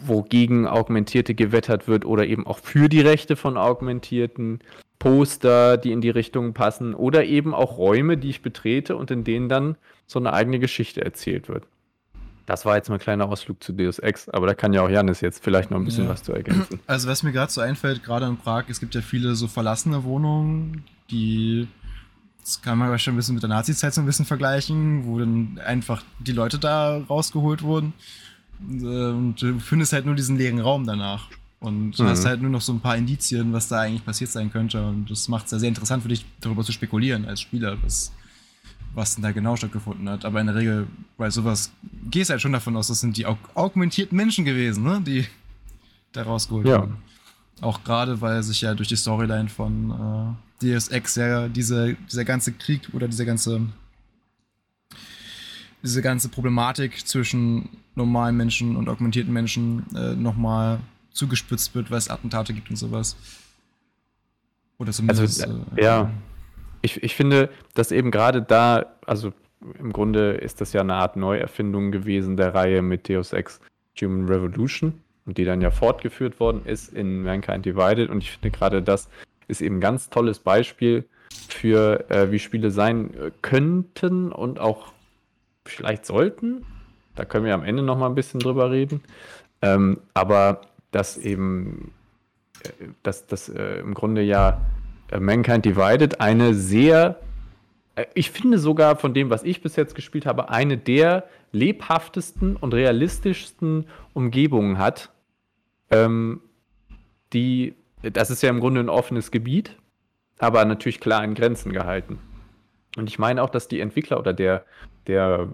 Speaker 2: wogegen Augmentierte gewettert wird oder eben auch für die Rechte von Augmentierten. Poster, die in die Richtung passen oder eben auch Räume, die ich betrete und in denen dann so eine eigene Geschichte erzählt wird. Das war jetzt mal ein kleiner Ausflug zu Deus Ex, aber da kann ja auch Janis jetzt vielleicht noch ein bisschen ja. was zu ergänzen.
Speaker 3: Also was mir gerade so einfällt, gerade in Prag, es gibt ja viele so verlassene Wohnungen, die das kann man schon ein bisschen mit der Nazi-Zeit so ein bisschen vergleichen, wo dann einfach die Leute da rausgeholt wurden. Und du findest halt nur diesen leeren Raum danach. Und du mhm. hast halt nur noch so ein paar Indizien, was da eigentlich passiert sein könnte. Und das macht es ja sehr interessant für dich, darüber zu spekulieren als Spieler, was, was denn da genau stattgefunden hat. Aber in der Regel, bei sowas gehst halt schon davon aus, das sind die aug augmentierten Menschen gewesen, ne? die da rausgeholt ja. wurden. Auch gerade, weil sich ja durch die Storyline von äh, Deus Ex ja diese, dieser ganze Krieg oder diese ganze diese ganze Problematik zwischen normalen Menschen und augmentierten Menschen äh, nochmal zugespitzt wird, weil es Attentate gibt und sowas.
Speaker 2: Oder zumindest. Also, äh, ja. Ich, ich finde, dass eben gerade da, also im Grunde ist das ja eine Art Neuerfindung gewesen der Reihe mit Deus Ex Human Revolution und die dann ja fortgeführt worden ist in Mankind Divided. Und ich finde gerade das ist eben ein ganz tolles Beispiel für, äh, wie Spiele sein äh, könnten und auch vielleicht sollten. Da können wir am Ende noch mal ein bisschen drüber reden. Ähm, aber dass eben, äh, dass das äh, im Grunde ja äh, Mankind Divided eine sehr, äh, ich finde sogar von dem, was ich bis jetzt gespielt habe, eine der lebhaftesten und realistischsten Umgebungen hat. Ähm, die, das ist ja im Grunde ein offenes Gebiet, aber natürlich klar in Grenzen gehalten. Und ich meine auch, dass die Entwickler oder der, der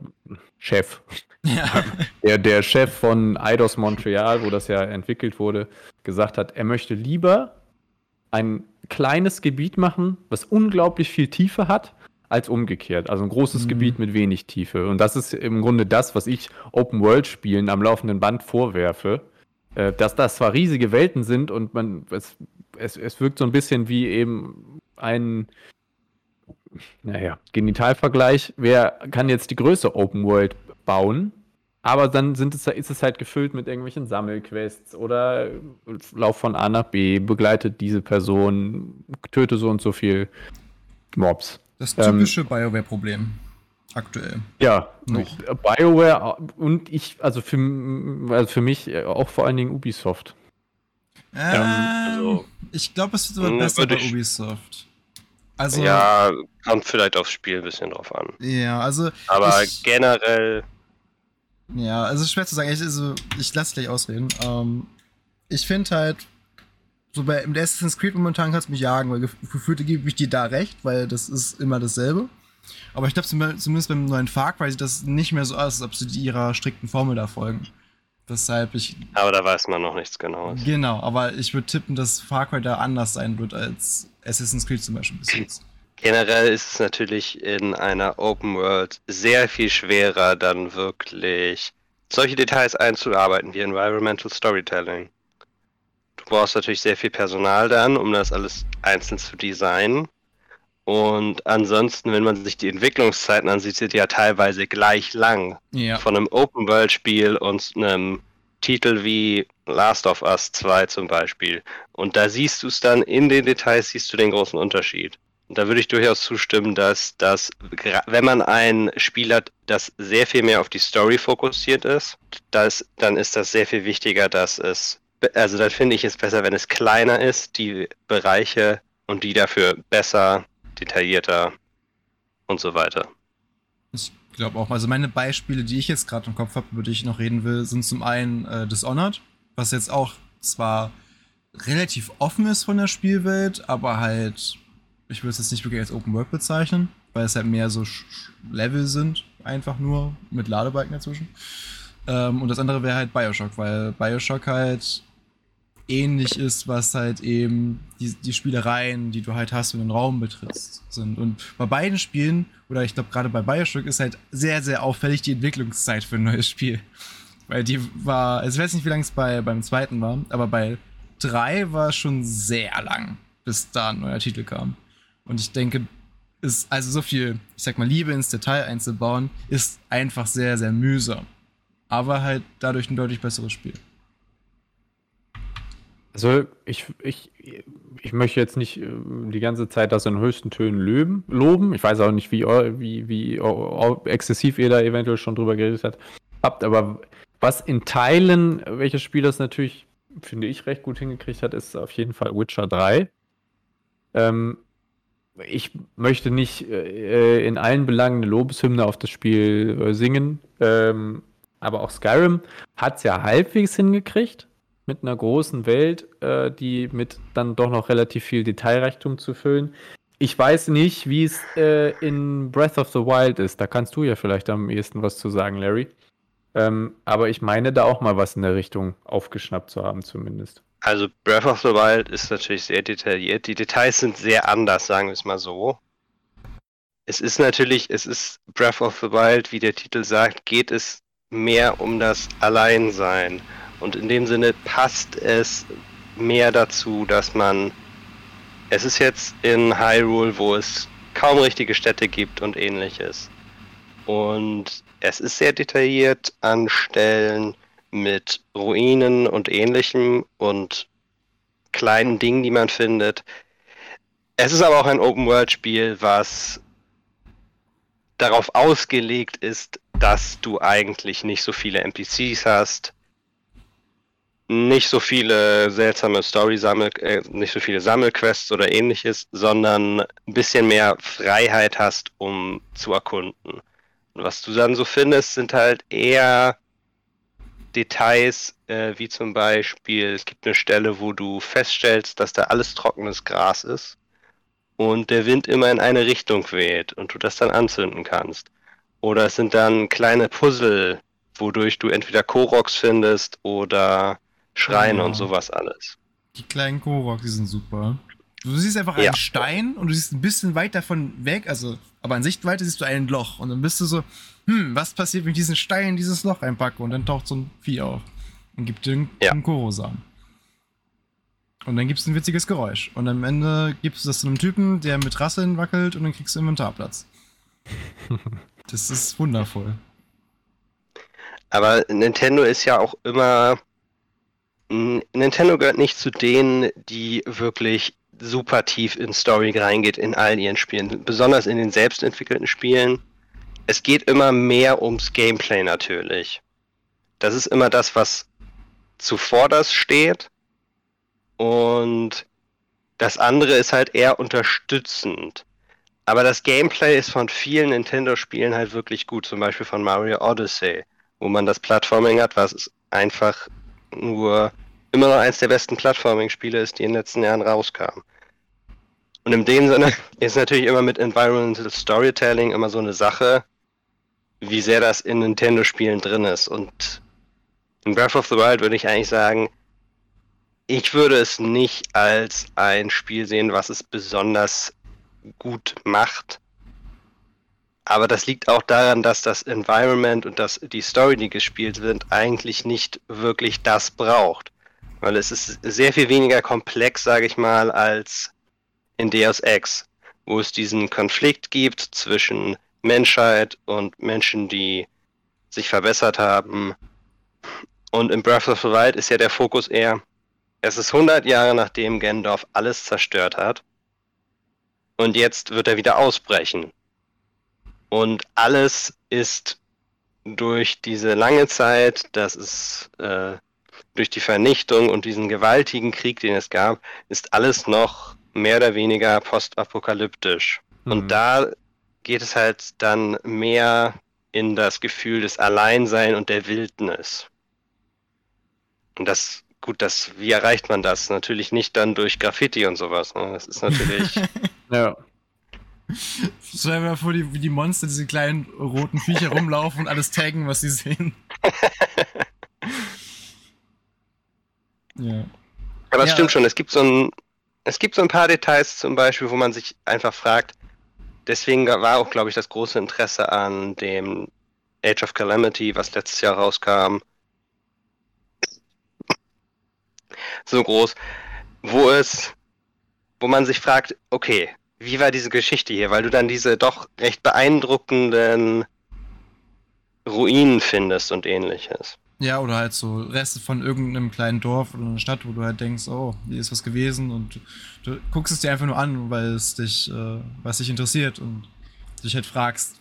Speaker 2: Chef, ja. der, der Chef von Eidos Montreal, wo das ja entwickelt wurde, gesagt hat, er möchte lieber ein kleines Gebiet machen, was unglaublich viel Tiefe hat, als umgekehrt. Also ein großes mhm. Gebiet mit wenig Tiefe. Und das ist im Grunde das, was ich Open-World-Spielen am laufenden Band vorwerfe. Äh, dass das zwar riesige Welten sind und man, es, es, es wirkt so ein bisschen wie eben ein naja, Genitalvergleich, wer kann jetzt die größte Open World bauen? Aber dann sind es, ist es halt gefüllt mit irgendwelchen Sammelquests oder Lauf von A nach B, begleitet diese Person, töte so und so viel Mobs.
Speaker 3: Das typische ähm, BioWare-Problem. Aktuell.
Speaker 2: Ja, noch. BioWare und ich, also für, also für mich auch vor allen Dingen Ubisoft.
Speaker 3: Ähm, also, ich glaube, es wird aber besser bei Ubisoft.
Speaker 4: Also, ja, kommt vielleicht aufs Spiel ein bisschen drauf an.
Speaker 3: Ja, also.
Speaker 4: Aber ich, generell.
Speaker 3: Ja, also schwer zu sagen. Ich, also, ich lasse gleich ausreden. Ähm, ich finde halt, so bei im Assassin's Creed momentan kannst du mich jagen, weil gefühlt gebe ich dir da recht, weil das ist immer dasselbe. Aber ich glaube, zumindest beim neuen Far Cry sieht das nicht mehr so aus, als ob sie ihrer strikten Formel da folgen. Weshalb ich.
Speaker 4: Aber da weiß man noch nichts genaues.
Speaker 3: Genau, aber ich würde tippen, dass Far Cry da anders sein wird als Assassin's Creed zum Beispiel bis jetzt.
Speaker 4: Generell ist es natürlich in einer Open World sehr viel schwerer, dann wirklich solche Details einzuarbeiten wie Environmental Storytelling. Du brauchst natürlich sehr viel Personal dann, um das alles einzeln zu designen. Und ansonsten, wenn man sich die Entwicklungszeiten ansieht, sind die ja teilweise gleich lang. Ja. Von einem Open-World-Spiel und einem Titel wie Last of Us 2 zum Beispiel. Und da siehst du es dann in den Details, siehst du den großen Unterschied. Und da würde ich durchaus zustimmen, dass das, wenn man ein Spiel hat, das sehr viel mehr auf die Story fokussiert ist, das, dann ist das sehr viel wichtiger, dass es, also dann finde ich es besser, wenn es kleiner ist, die Bereiche und die dafür besser detaillierter und so weiter.
Speaker 3: Ich glaube auch, also meine Beispiele, die ich jetzt gerade im Kopf habe, über die ich noch reden will, sind zum einen äh, Dishonored, was jetzt auch zwar relativ offen ist von der Spielwelt, aber halt, ich würde es jetzt nicht wirklich als Open World bezeichnen, weil es halt mehr so Level sind, einfach nur mit Ladebalken dazwischen. Ähm, und das andere wäre halt Bioshock, weil Bioshock halt ähnlich ist, was halt eben die, die Spielereien, die du halt hast, wenn du einen Raum betrittst, sind. Und bei beiden Spielen, oder ich glaube gerade bei Bioshock, ist halt sehr, sehr auffällig die Entwicklungszeit für ein neues Spiel. Weil die war, also ich weiß nicht, wie lange es bei, beim zweiten war, aber bei drei war schon sehr lang, bis da ein neuer Titel kam. Und ich denke, ist also so viel, ich sag mal, Liebe ins Detail einzubauen, ist einfach sehr, sehr mühsam. Aber halt dadurch ein deutlich besseres Spiel.
Speaker 2: Also ich, ich, ich möchte jetzt nicht äh, die ganze Zeit das in höchsten Tönen löben, loben. Ich weiß auch nicht, wie, wie, wie exzessiv ihr da eventuell schon drüber geredet habt, aber was in Teilen, welches Spiel das natürlich, finde ich, recht gut hingekriegt hat, ist auf jeden Fall Witcher 3. Ähm, ich möchte nicht äh, in allen Belangen eine Lobeshymne auf das Spiel äh, singen, ähm, aber auch Skyrim hat es ja halbwegs hingekriegt mit einer großen Welt, äh, die mit dann doch noch relativ viel Detailreichtum zu füllen. Ich weiß nicht, wie es äh, in Breath of the Wild ist. Da kannst du ja vielleicht am ehesten was zu sagen, Larry. Ähm, aber ich meine da auch mal was in der Richtung aufgeschnappt zu haben, zumindest.
Speaker 4: Also Breath of the Wild ist natürlich sehr detailliert. Die Details sind sehr anders, sagen wir es mal so. Es ist natürlich, es ist Breath of the Wild, wie der Titel sagt, geht es mehr um das Alleinsein. Und in dem Sinne passt es mehr dazu, dass man. Es ist jetzt in Hyrule, wo es kaum richtige Städte gibt und ähnliches. Und es ist sehr detailliert an Stellen mit Ruinen und ähnlichem und kleinen Dingen, die man findet. Es ist aber auch ein Open-World-Spiel, was darauf ausgelegt ist, dass du eigentlich nicht so viele NPCs hast, nicht so viele seltsame Story-Sammel, äh, nicht so viele Sammelquests oder ähnliches, sondern ein bisschen mehr Freiheit hast, um zu erkunden. Und was du dann so findest, sind halt eher Details, äh, wie zum Beispiel, es gibt eine Stelle, wo du feststellst, dass da alles trockenes Gras ist und der Wind immer in eine Richtung weht und du das dann anzünden kannst. Oder es sind dann kleine Puzzle, wodurch du entweder Koroks findest oder Schreine ja. und sowas alles.
Speaker 3: Die kleinen Koroks, die sind super. Du siehst einfach ja. einen Stein und du siehst ein bisschen weit davon weg, also, aber in Sichtweite siehst du ein Loch und dann bist du so, hm, was passiert, wenn ich diesen Stein in dieses Loch einpacke und dann taucht so ein Vieh auf und gibt dir einen, ja. einen. Und dann gibt es ein witziges Geräusch. Und am Ende gibst du das zu einem Typen, der mit Rasseln wackelt und dann kriegst du Inventarplatz. das ist wundervoll.
Speaker 4: Aber Nintendo ist ja auch immer. Nintendo gehört nicht zu denen, die wirklich super tief in Story reingeht in all ihren Spielen. Besonders in den selbstentwickelten Spielen. Es geht immer mehr ums Gameplay natürlich. Das ist immer das, was zuvorderst steht. Und das andere ist halt eher unterstützend. Aber das Gameplay ist von vielen Nintendo-Spielen halt wirklich gut, zum Beispiel von Mario Odyssey, wo man das Plattforming hat, was einfach nur immer noch eins der besten Plattforming-Spiele ist, die in den letzten Jahren rauskamen. Und in dem Sinne ist natürlich immer mit Environmental Storytelling immer so eine Sache, wie sehr das in Nintendo-Spielen drin ist. Und in Breath of the Wild würde ich eigentlich sagen, ich würde es nicht als ein Spiel sehen, was es besonders gut macht. Aber das liegt auch daran, dass das Environment und das, die Story, die gespielt wird, eigentlich nicht wirklich das braucht. Weil es ist sehr viel weniger komplex, sage ich mal, als in Deus Ex, wo es diesen Konflikt gibt zwischen Menschheit und Menschen, die sich verbessert haben. Und in Breath of the Wild ist ja der Fokus eher, es ist 100 Jahre nachdem Gendorf alles zerstört hat. Und jetzt wird er wieder ausbrechen. Und alles ist durch diese lange Zeit, das ist äh, durch die Vernichtung und diesen gewaltigen Krieg, den es gab, ist alles noch mehr oder weniger postapokalyptisch. Mhm. Und da geht es halt dann mehr in das Gefühl des Alleinsein und der Wildnis. Und das gut, das, wie erreicht man das? Natürlich nicht dann durch Graffiti und sowas. Ne? Das ist natürlich.
Speaker 2: ja.
Speaker 3: Stell dir mal vor, wie die Monster, diese kleinen roten Viecher rumlaufen und alles taggen, was sie sehen. ja.
Speaker 4: das
Speaker 3: Ja.
Speaker 4: stimmt schon. Es gibt so ein, es gibt so ein paar Details zum Beispiel, wo man sich einfach fragt. Deswegen war auch, glaube ich, das große Interesse an dem Age of Calamity, was letztes Jahr rauskam, so groß, wo es, wo man sich fragt, okay, wie war diese Geschichte hier? Weil du dann diese doch recht beeindruckenden Ruinen findest und ähnliches.
Speaker 3: Ja, oder halt so Reste von irgendeinem kleinen Dorf oder einer Stadt, wo du halt denkst, oh, hier ist was gewesen und du, guckst es dir einfach nur an, weil es dich, äh, was dich interessiert und dich halt fragst,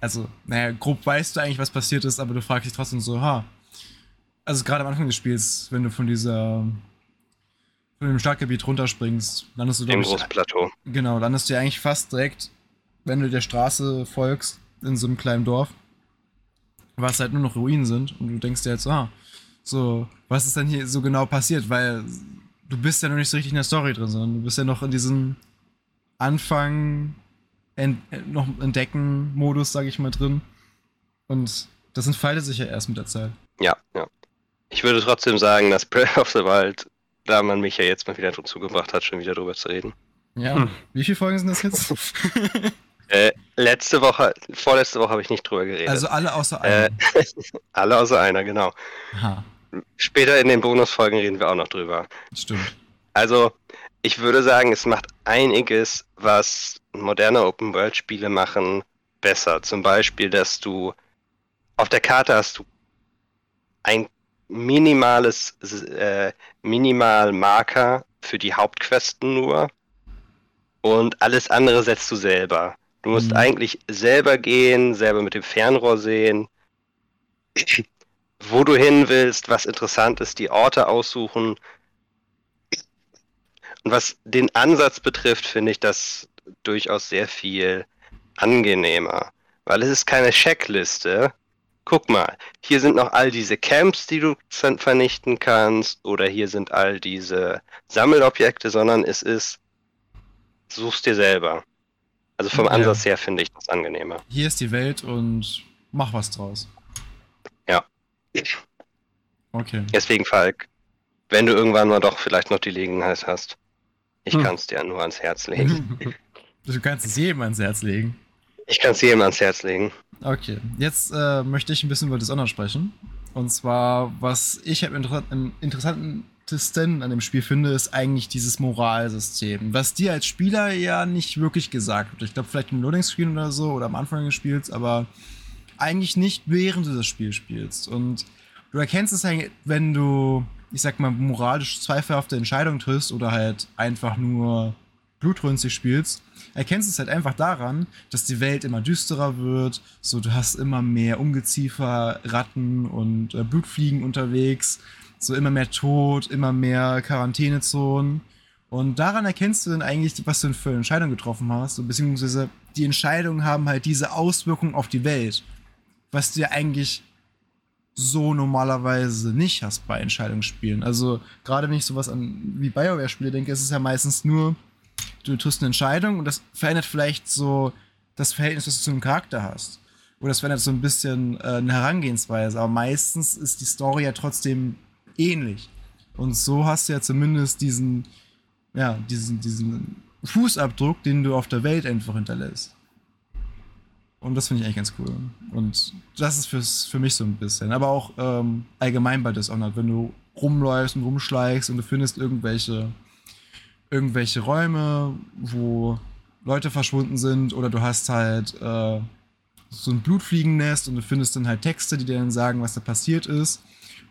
Speaker 3: also, naja, grob weißt du eigentlich, was passiert ist, aber du fragst dich trotzdem so, ha. Also gerade am Anfang des Spiels, wenn du von dieser, von dem Startgebiet runterspringst, landest du,
Speaker 4: Dem
Speaker 3: glaube ich,
Speaker 4: großen Plateau.
Speaker 3: Genau, landest du ja eigentlich fast direkt, wenn du der Straße folgst, in so einem kleinen Dorf, was halt nur noch Ruinen sind und du denkst dir jetzt, ah, so, was ist denn hier so genau passiert? Weil du bist ja noch nicht so richtig in der Story drin, sondern du bist ja noch in diesem Anfang, ent, noch Entdecken-Modus, sag ich mal, drin. Und das entfaltet sich ja erst mit der Zeit.
Speaker 4: Ja, ja. Ich würde trotzdem sagen, dass Breath of the Wild, da man mich ja jetzt mal wieder dazu gebracht hat, schon wieder drüber zu reden.
Speaker 3: Ja,
Speaker 2: Hm.
Speaker 3: wie viele Folgen sind das jetzt?
Speaker 4: Äh, letzte Woche, vorletzte Woche habe ich nicht drüber geredet.
Speaker 3: also alle außer
Speaker 4: äh,
Speaker 3: einer.
Speaker 4: alle außer einer, genau.
Speaker 3: Aha,
Speaker 4: Später in den Bonusfolgen reden wir auch noch drüber.
Speaker 3: stimmt.
Speaker 4: Also, ich würde sagen, es macht einiges, was moderne Open-World-Spiele machen, besser. Zum Beispiel, dass du auf der Karte hast du ein minimales, äh, Minimalmarker für die Hauptquesten nur und alles andere setzt du selber. Du musst
Speaker 3: Mhm.
Speaker 4: eigentlich selber gehen, selber mit dem Fernrohr sehen, wo du hin willst, was interessant ist, die Orte aussuchen. Und was den Ansatz betrifft, finde ich das durchaus sehr viel angenehmer, weil es ist keine Checkliste. Guck mal, hier sind noch all diese Camps, die du ver- vernichten kannst, oder hier sind all diese Sammelobjekte, sondern es ist, suchst dir selber. Also vom
Speaker 3: Ja.
Speaker 4: Ansatz her finde ich das angenehmer.
Speaker 3: Hier ist die Welt und mach was draus.
Speaker 4: Ja.
Speaker 3: Okay.
Speaker 4: Deswegen, Falk, wenn du irgendwann mal doch vielleicht noch die Gelegenheit hast, ich
Speaker 2: Hm.
Speaker 4: kann es dir nur ans Herz legen.
Speaker 3: Du kannst es jedem ans Herz legen.
Speaker 4: Ich kann es jedem ans Herz legen.
Speaker 3: Okay, jetzt äh, möchte ich ein bisschen über Dishonored sprechen. Und zwar, was ich am, inter am interessantesten an dem Spiel finde, ist eigentlich dieses Moralsystem. Was dir als Spieler ja nicht wirklich gesagt wird. Ich glaube, vielleicht im Loading-Screen oder so oder am Anfang des Spiels, aber eigentlich nicht, während du das Spiel spielst. Und du erkennst es eigentlich, wenn du, ich sag mal, moralisch zweifelhafte Entscheidungen triffst oder halt einfach nur blutrünstig spielst, erkennst es halt einfach daran, dass die Welt immer düsterer wird. So, du hast immer mehr Ungeziefer, Ratten und äh, Blutfliegen unterwegs. So immer mehr Tod, immer mehr Quarantänezonen. Und daran erkennst du dann eigentlich, was du für eine Entscheidung getroffen hast. Beziehungsweise die Entscheidungen haben halt diese Auswirkungen auf die Welt. Was du ja eigentlich so normalerweise nicht hast bei Entscheidungsspielen. Also gerade wenn ich sowas an wie Bioware-Spiele denke, ist es ja meistens nur, du triffst eine Entscheidung und das verändert vielleicht so das Verhältnis, das du zu einem Charakter hast. Oder das verändert so ein bisschen äh, eine Herangehensweise. Aber meistens ist die Story ja trotzdem ähnlich. Und so hast du ja zumindest diesen, ja, diesen, diesen Fußabdruck, den du auf der Welt einfach hinterlässt. Und das finde ich eigentlich ganz cool. Und das ist fürs, für mich so ein bisschen. Aber auch ähm, allgemein bei Dishonored, wenn du rumläufst und rumschleichst und du findest irgendwelche, irgendwelche Räume, wo Leute verschwunden sind, oder du hast halt äh, so ein Blutfliegennest und du findest dann halt Texte, die dir dann sagen, was da passiert ist.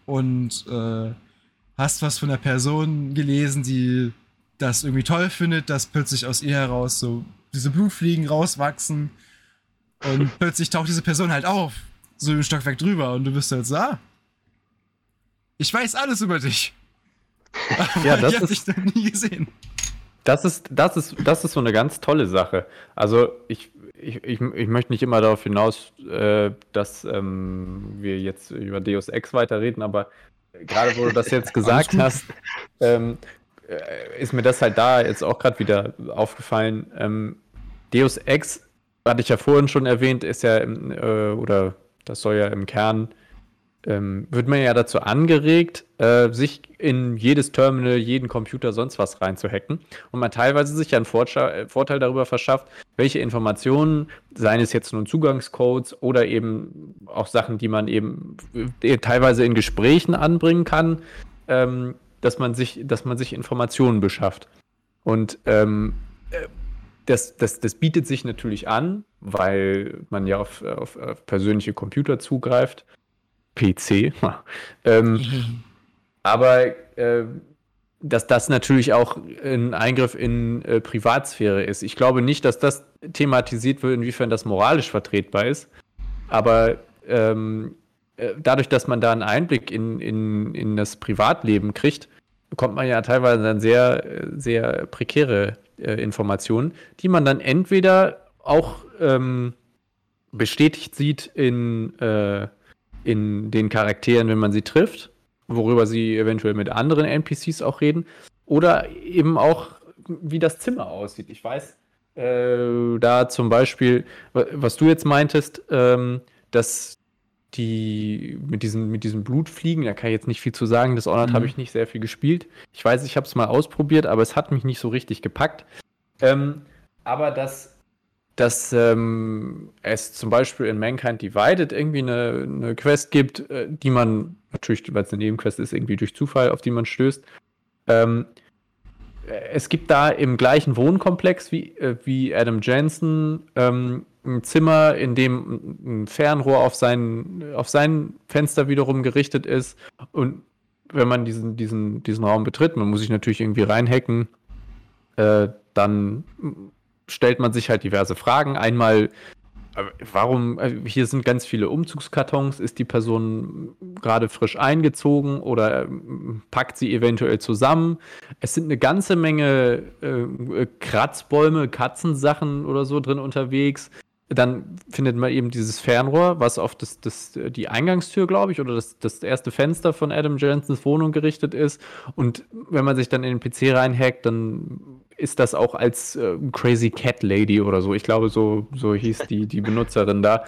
Speaker 3: Und äh, hast was von der Person gelesen, die das irgendwie toll findet, dass plötzlich aus ihr heraus so diese Blutfliegen rauswachsen. Und plötzlich taucht diese Person halt auf, so im Stockwerk drüber, und du bist halt so, ah, ich weiß alles über dich. Aber
Speaker 2: Ja, das
Speaker 3: ich hab
Speaker 2: ist-
Speaker 3: dich noch nie gesehen.
Speaker 2: Das ist, das ist, das ist so eine ganz tolle Sache. Also ich, ich, ich, ich möchte nicht immer darauf hinaus, äh, dass ähm, wir jetzt über Deus Ex weiterreden, aber gerade wo du das jetzt gesagt hast, ähm, äh, ist mir das halt da jetzt auch gerade wieder aufgefallen. Ähm, Deus Ex, hatte ich ja vorhin schon erwähnt, ist ja, im, äh, oder das soll ja im Kern ähm, wird man ja dazu angeregt, äh, sich in jedes Terminal, jeden Computer, sonst was reinzuhacken. Und man teilweise sich ja einen Vorteil, äh, Vorteil darüber verschafft, welche Informationen, seien es jetzt nun Zugangscodes oder eben auch Sachen, die man eben äh, teilweise in Gesprächen anbringen kann, ähm, dass man sich, dass man sich Informationen beschafft. Und ähm, äh, das, das, das bietet sich natürlich an, weil man ja auf, auf, auf persönliche Computer zugreift. PC. ähm. Aber äh, dass das natürlich auch ein Eingriff in äh, Privatsphäre ist. Ich glaube nicht, dass das thematisiert wird, inwiefern das moralisch vertretbar ist. Aber ähm, äh, dadurch, dass man da einen Einblick in, in, in das Privatleben kriegt, bekommt man ja teilweise dann sehr, sehr prekäre äh, Informationen, die man dann entweder auch ähm, bestätigt sieht in, äh, in den Charakteren, wenn man sie trifft, worüber sie eventuell mit anderen NPCs auch reden, oder eben auch, wie das Zimmer aussieht. Ich weiß, äh, da zum Beispiel, was du jetzt meintest, ähm, dass die mit diesen, mit diesen Blutfliegen, da kann ich jetzt nicht viel zu sagen, das Honored mhm. habe ich nicht sehr viel gespielt. Ich weiß, ich habe es mal ausprobiert, aber es hat mich nicht so richtig gepackt. Ähm, aber dass, dass ähm, es zum Beispiel in Mankind Divided irgendwie eine, eine Quest gibt, äh, die man, natürlich, weil es eine Nebenquest ist, irgendwie durch Zufall, auf die man stößt. Ähm, es gibt da im gleichen Wohnkomplex wie, äh, wie Adam Jensen ähm, ein Zimmer, in dem ein Fernrohr auf sein, auf sein Fenster wiederum gerichtet ist. Und wenn man diesen, diesen, diesen Raum betritt, man muss sich natürlich irgendwie reinhacken, äh, dann stellt man sich halt diverse Fragen. Einmal, äh, warum, äh, hier sind ganz viele Umzugskartons, ist die Person gerade frisch eingezogen oder äh, packt sie eventuell zusammen? Es sind eine ganze Menge äh, Kratzbäume, Katzensachen oder so drin unterwegs dann findet man eben dieses Fernrohr, was auf das, das, die Eingangstür, glaube ich, oder das, das erste Fenster von Adam Jensens Wohnung gerichtet ist. Und wenn man sich dann in den PC reinhackt, dann ist das auch als äh, Crazy Cat Lady oder so. Ich glaube, so, so hieß die, die Benutzerin da.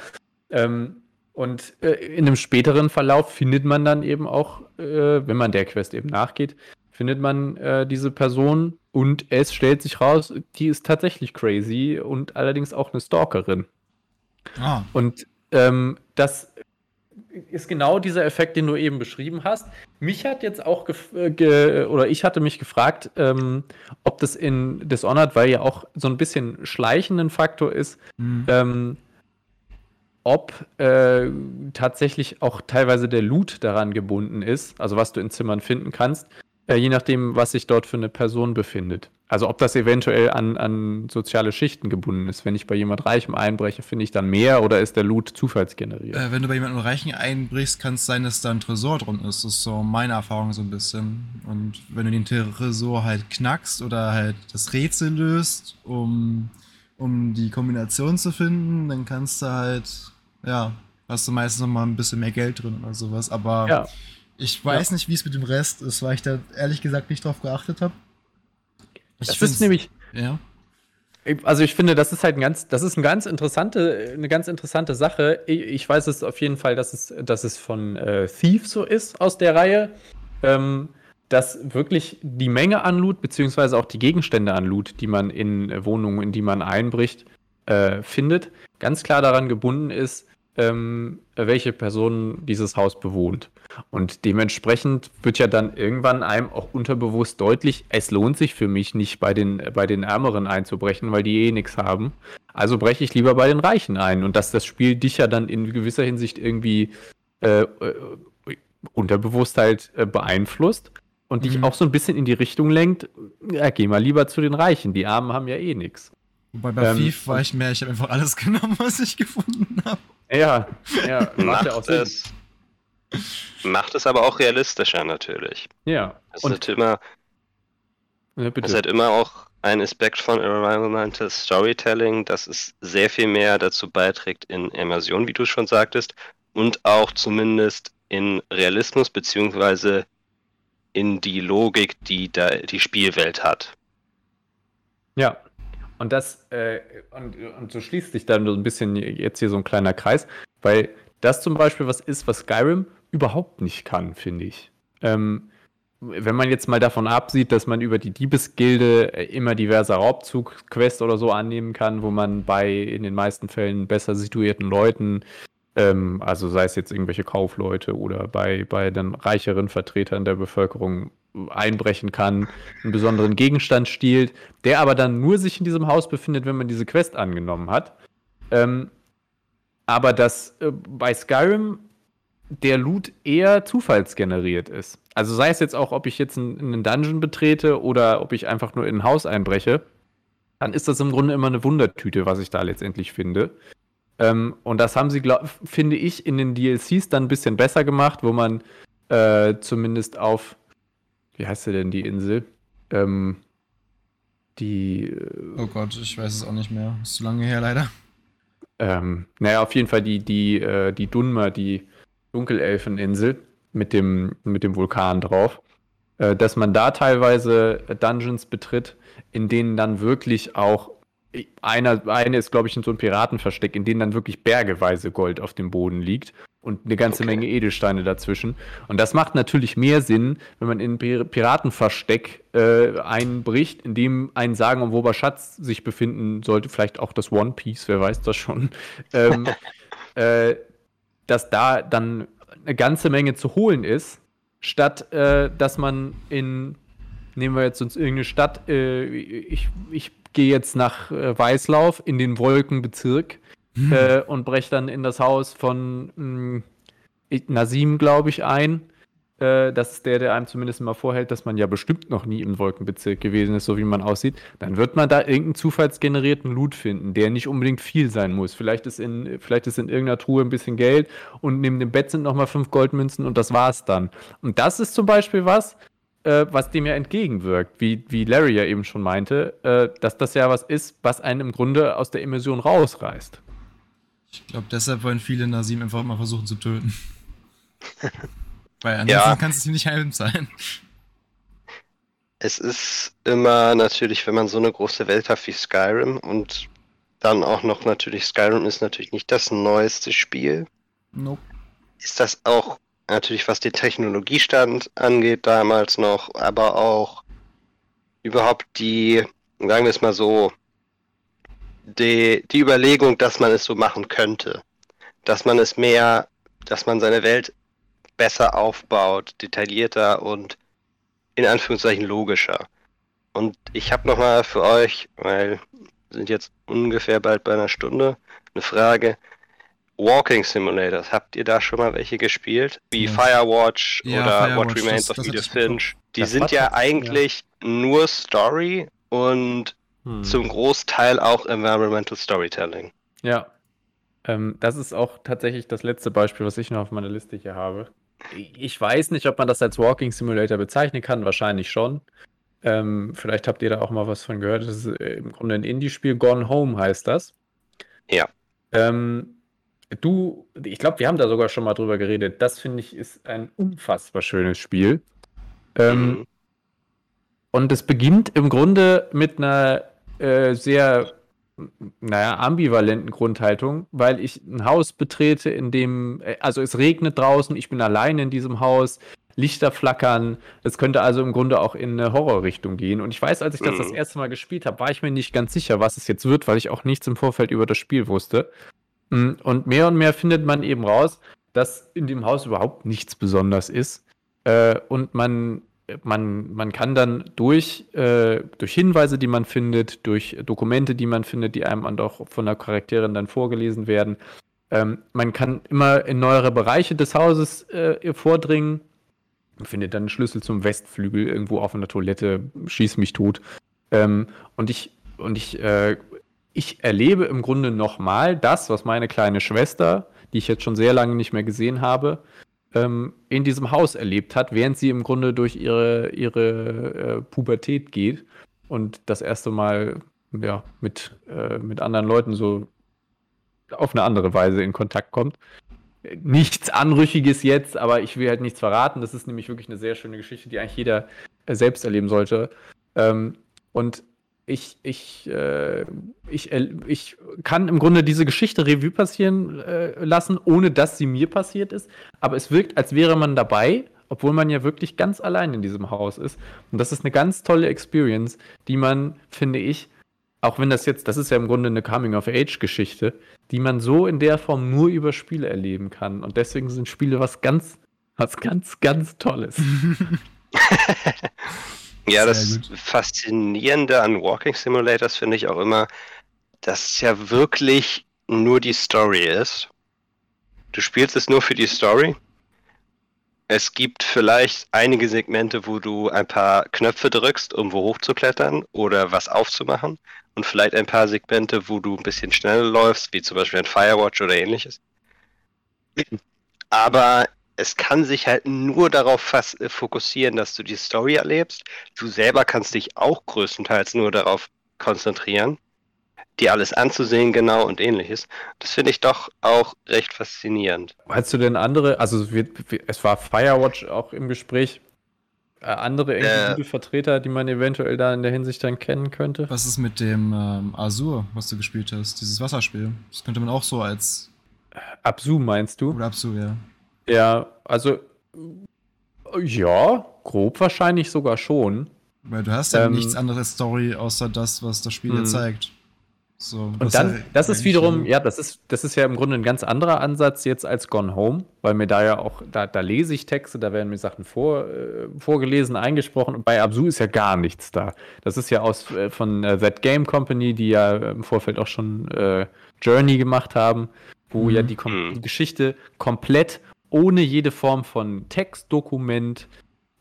Speaker 2: Ähm, und äh, in einem späteren Verlauf findet man dann eben auch, äh, wenn man der Quest eben nachgeht, findet man äh, diese Person und es stellt sich raus, die ist tatsächlich crazy und allerdings auch eine Stalkerin. Ah. Und ähm, das ist genau dieser Effekt, den du eben beschrieben hast. Mich hat jetzt auch äh, oder ich hatte mich gefragt, ähm, ob das in Dishonored, weil ja auch so ein bisschen schleichenden Faktor ist, mhm. ähm, ob äh, tatsächlich auch teilweise der Loot daran gebunden ist, also was du in Zimmern finden kannst. Ja, je nachdem, was sich dort für eine Person befindet. Also ob das eventuell an, an soziale Schichten gebunden ist. Wenn ich bei jemand Reichem einbreche, finde ich dann mehr oder ist der Loot zufallsgeneriert?
Speaker 3: Äh, wenn du bei jemandem Reichen einbrichst, kann es sein, dass da ein Tresor drin ist. Das ist so meine Erfahrung so ein bisschen. Und wenn du den Tresor halt knackst oder halt das Rätsel löst, um, um die Kombination zu finden, dann kannst du halt, ja, hast du meistens noch mal ein bisschen mehr Geld drin oder sowas. Aber ja. Ich weiß ja. nicht, wie es mit dem Rest ist, weil ich da ehrlich gesagt nicht drauf geachtet habe.
Speaker 2: Das ist nämlich. Ja. Also ich finde, das ist halt ein ganz, das ist eine ganz interessante, eine ganz interessante Sache. Ich, ich weiß es auf jeden Fall, dass es, dass es von äh, Thief so ist aus der Reihe, ähm, dass wirklich die Menge an Loot beziehungsweise auch die Gegenstände an Loot, die man in Wohnungen, in die man einbricht, äh, findet, ganz klar daran gebunden ist, ähm, welche Person dieses Haus bewohnt. Und dementsprechend wird ja dann irgendwann einem auch unterbewusst deutlich, es lohnt sich für mich nicht bei den, bei den Ärmeren einzubrechen, weil die eh nichts haben. Also breche ich lieber bei den Reichen ein. Und dass das Spiel dich ja dann in gewisser Hinsicht irgendwie äh, äh, unterbewusst halt äh, beeinflusst und mhm. dich auch so ein bisschen in die Richtung lenkt, ja, geh mal lieber zu den Reichen, die Armen haben ja eh nichts.
Speaker 3: Wobei bei ähm, Thief war ich mehr, ich habe einfach alles genommen, was ich gefunden habe.
Speaker 2: Ja, ja,
Speaker 4: macht ja auch es, Macht es aber auch realistischer natürlich.
Speaker 2: Ja.
Speaker 4: Es ist halt immer, ja, ist halt immer auch ein Aspekt von Environmental Storytelling, dass es sehr viel mehr dazu beiträgt in Immersion, wie du schon sagtest, und auch zumindest in Realismus beziehungsweise in die Logik, die da die Spielwelt hat.
Speaker 2: Ja, und das, äh, und, und so schließt sich dann so ein bisschen jetzt hier so ein kleiner Kreis, weil das zum Beispiel was ist, was Skyrim überhaupt nicht kann, finde ich. Ähm, wenn man jetzt mal davon absieht, dass man über die Diebesgilde äh, immer diverse Raubzug-Quests oder so annehmen kann, wo man bei in den meisten Fällen besser situierten Leuten, ähm, also sei es jetzt irgendwelche Kaufleute oder bei, bei den reicheren Vertretern der Bevölkerung einbrechen kann, einen besonderen Gegenstand stiehlt, der aber dann nur sich in diesem Haus befindet, wenn man diese Quest angenommen hat. Ähm, aber dass äh, bei Skyrim der Loot eher zufallsgeneriert ist. Also sei es jetzt auch, ob ich jetzt einen, einen Dungeon betrete oder ob ich einfach nur in ein Haus einbreche, dann ist das im Grunde immer eine Wundertüte, was ich da letztendlich finde. Ähm, und das haben sie, glaub, finde ich, in den DLCs dann ein bisschen besser gemacht, wo man äh, zumindest auf, wie heißt sie denn, die Insel? Ähm, die. Äh,
Speaker 3: oh Gott, ich weiß es auch nicht mehr. Ist zu lange her, leider.
Speaker 2: Ähm, naja, auf jeden Fall die, die, äh, die Dunmer, die Dunkelelfeninsel mit dem, mit dem Vulkan drauf, äh, dass man da teilweise Dungeons betritt, in denen dann wirklich auch einer, eine ist, glaube ich, in so einem Piratenversteck, in denen dann wirklich bergeweise Gold auf dem Boden liegt und eine ganze okay. Menge Edelsteine dazwischen. Und das macht natürlich mehr Sinn, wenn man in ein Piratenversteck äh, einbricht, in dem ein sagenumwober Schatz sich befinden sollte, vielleicht auch das One Piece, wer weiß das schon, ähm, äh, dass da dann eine ganze Menge zu holen ist, statt äh, dass man in, nehmen wir jetzt uns irgendeine Stadt, äh, ich, ich gehe jetzt nach äh, Weißlauf in den Wolkenbezirk hm. Äh, und breche dann in das Haus von mh, hm, Nasim, glaube ich, ein äh, das ist der, der einem zumindest mal vorhält, dass man ja bestimmt noch nie im Wolkenbezirk gewesen ist, so wie man aussieht, dann wird man da irgendeinen zufallsgenerierten Loot finden, der nicht unbedingt viel sein muss. Vielleicht ist in, vielleicht ist in irgendeiner Truhe ein bisschen Geld und neben dem Bett sind nochmal fünf Goldmünzen und das war's dann. Und das ist zum Beispiel was, äh, was dem ja entgegenwirkt, wie, wie Larry ja eben schon meinte, äh, dass das ja was ist, was einen im Grunde aus der Immersion rausreißt.
Speaker 3: Ich glaube, deshalb wollen viele Nasim einfach mal versuchen zu töten. Weil ansonsten ja. kann es nicht heim sein.
Speaker 4: Es ist immer natürlich, wenn man so eine große Welt hat wie Skyrim und dann auch noch natürlich, Skyrim ist natürlich nicht das neueste Spiel.
Speaker 3: Nope.
Speaker 4: Ist das auch natürlich, was den Technologiestand angeht, damals noch, aber auch überhaupt die, sagen wir es mal so, die, die Überlegung, dass man es so machen könnte. Dass man es mehr, dass man seine Welt besser aufbaut, detaillierter und in Anführungszeichen logischer. Und ich habe nochmal für euch, weil wir sind jetzt ungefähr bald bei einer Stunde, eine Frage. Walking Simulators, habt ihr da schon mal welche gespielt? Wie ja. Firewatch ja, oder Firewatch, What Remains das, of Edith Finch? Die das sind ja eigentlich ja. nur Story und hm. zum Großteil auch Environmental Storytelling.
Speaker 2: Ja. Ähm, das ist auch tatsächlich das letzte Beispiel, was ich noch auf meiner Liste hier habe. Ich weiß nicht, ob man das als Walking Simulator bezeichnen kann, wahrscheinlich schon. Ähm, vielleicht habt ihr da auch mal was von gehört. Das ist äh, im Grunde ein Indie-Spiel, Gone Home heißt das.
Speaker 4: Ja.
Speaker 2: Ähm, du, ich glaube, wir haben da sogar schon mal drüber geredet. Das finde ich ist ein unfassbar schönes Spiel. Ähm, mhm. Und es beginnt im Grunde mit einer äh, sehr naja, ambivalenten Grundhaltung, weil ich ein Haus betrete, in dem, äh, also es regnet draußen, ich bin allein in diesem Haus, Lichter flackern. Es könnte also im Grunde auch in eine Horrorrichtung gehen. Und ich weiß, als ich das das mhm. erste Mal gespielt habe, war ich mir nicht ganz sicher, was es jetzt wird, weil ich auch nichts im Vorfeld über das Spiel wusste. Mm, und mehr und mehr findet man eben raus, dass in dem Haus überhaupt nichts besonders ist. Äh, und man man, man kann dann durch, äh, durch Hinweise, die man findet, durch Dokumente, die man findet, die einem auch von der Charakterin dann vorgelesen werden, ähm, man kann immer in neuere Bereiche des Hauses äh, vordringen. Man findet dann einen Schlüssel zum Westflügel irgendwo auf einer Toilette, schieß mich tot. Ähm, und ich, und ich, äh, ich erlebe im Grunde nochmal das, was meine kleine Schwester, die ich jetzt schon sehr lange nicht mehr gesehen habe, ähm, in diesem Haus erlebt hat, während sie im Grunde durch ihre, ihre äh, Pubertät geht und das erste Mal ja, mit, äh, mit anderen Leuten so auf eine andere Weise in Kontakt kommt. Nichts Anrüchiges jetzt, aber ich will halt nichts verraten. Das ist nämlich wirklich eine sehr schöne Geschichte, die eigentlich jeder äh, selbst erleben sollte. Ähm, und ich, ich, äh, ich, ich kann im Grunde diese Geschichte Revue passieren äh, lassen, ohne dass sie mir passiert ist. Aber es wirkt, als wäre man dabei, obwohl man ja wirklich ganz allein in diesem Haus ist. Und das ist eine ganz tolle Experience, die man, finde ich, auch wenn das jetzt, das ist ja im Grunde eine Coming-of-Age-Geschichte, die man so in der Form nur über Spiele erleben kann. Und deswegen sind Spiele was ganz, was ganz, ganz Tolles.
Speaker 4: Ja, das Faszinierende an Walking Simulators finde ich auch immer, dass es ja wirklich nur die Story ist. Du spielst es nur für die Story. Es gibt vielleicht einige Segmente, wo du ein paar Knöpfe drückst, um wo hochzuklettern oder was aufzumachen. Und vielleicht ein paar Segmente, wo du ein bisschen schneller läufst, wie zum Beispiel ein Firewatch oder ähnliches. Aber es kann sich halt nur darauf fast, äh, fokussieren, dass du die Story erlebst. Du selber kannst dich auch größtenteils nur darauf konzentrieren, dir alles anzusehen, genau und ähnliches. Das finde ich doch auch recht faszinierend.
Speaker 2: Hast du denn andere, also es war Firewatch auch im Gespräch, äh, andere äh, Vertreter, die man eventuell da in der Hinsicht dann kennen könnte?
Speaker 3: Was ist mit dem ähm, Azur, was du gespielt hast, dieses Wasserspiel? Das könnte man auch so als.
Speaker 2: Absu meinst du?
Speaker 3: Oder Absu, ja.
Speaker 2: Ja, also ja, grob wahrscheinlich sogar schon.
Speaker 3: Weil du hast ja ähm, nichts anderes Story außer das, was das Spiel dir hm. zeigt.
Speaker 2: So, und dann, ja das ist wiederum, ja, das ist, das ist ja im Grunde ein ganz anderer Ansatz jetzt als Gone Home, weil mir da ja auch, da, da lese ich Texte, da werden mir Sachen vor, äh, vorgelesen, eingesprochen und bei Absu ist ja gar nichts da. Das ist ja aus äh, von äh, That Game Company, die ja im Vorfeld auch schon äh, Journey gemacht haben, wo mhm. ja die, die mhm. Geschichte komplett ohne jede Form von Text, Dokument,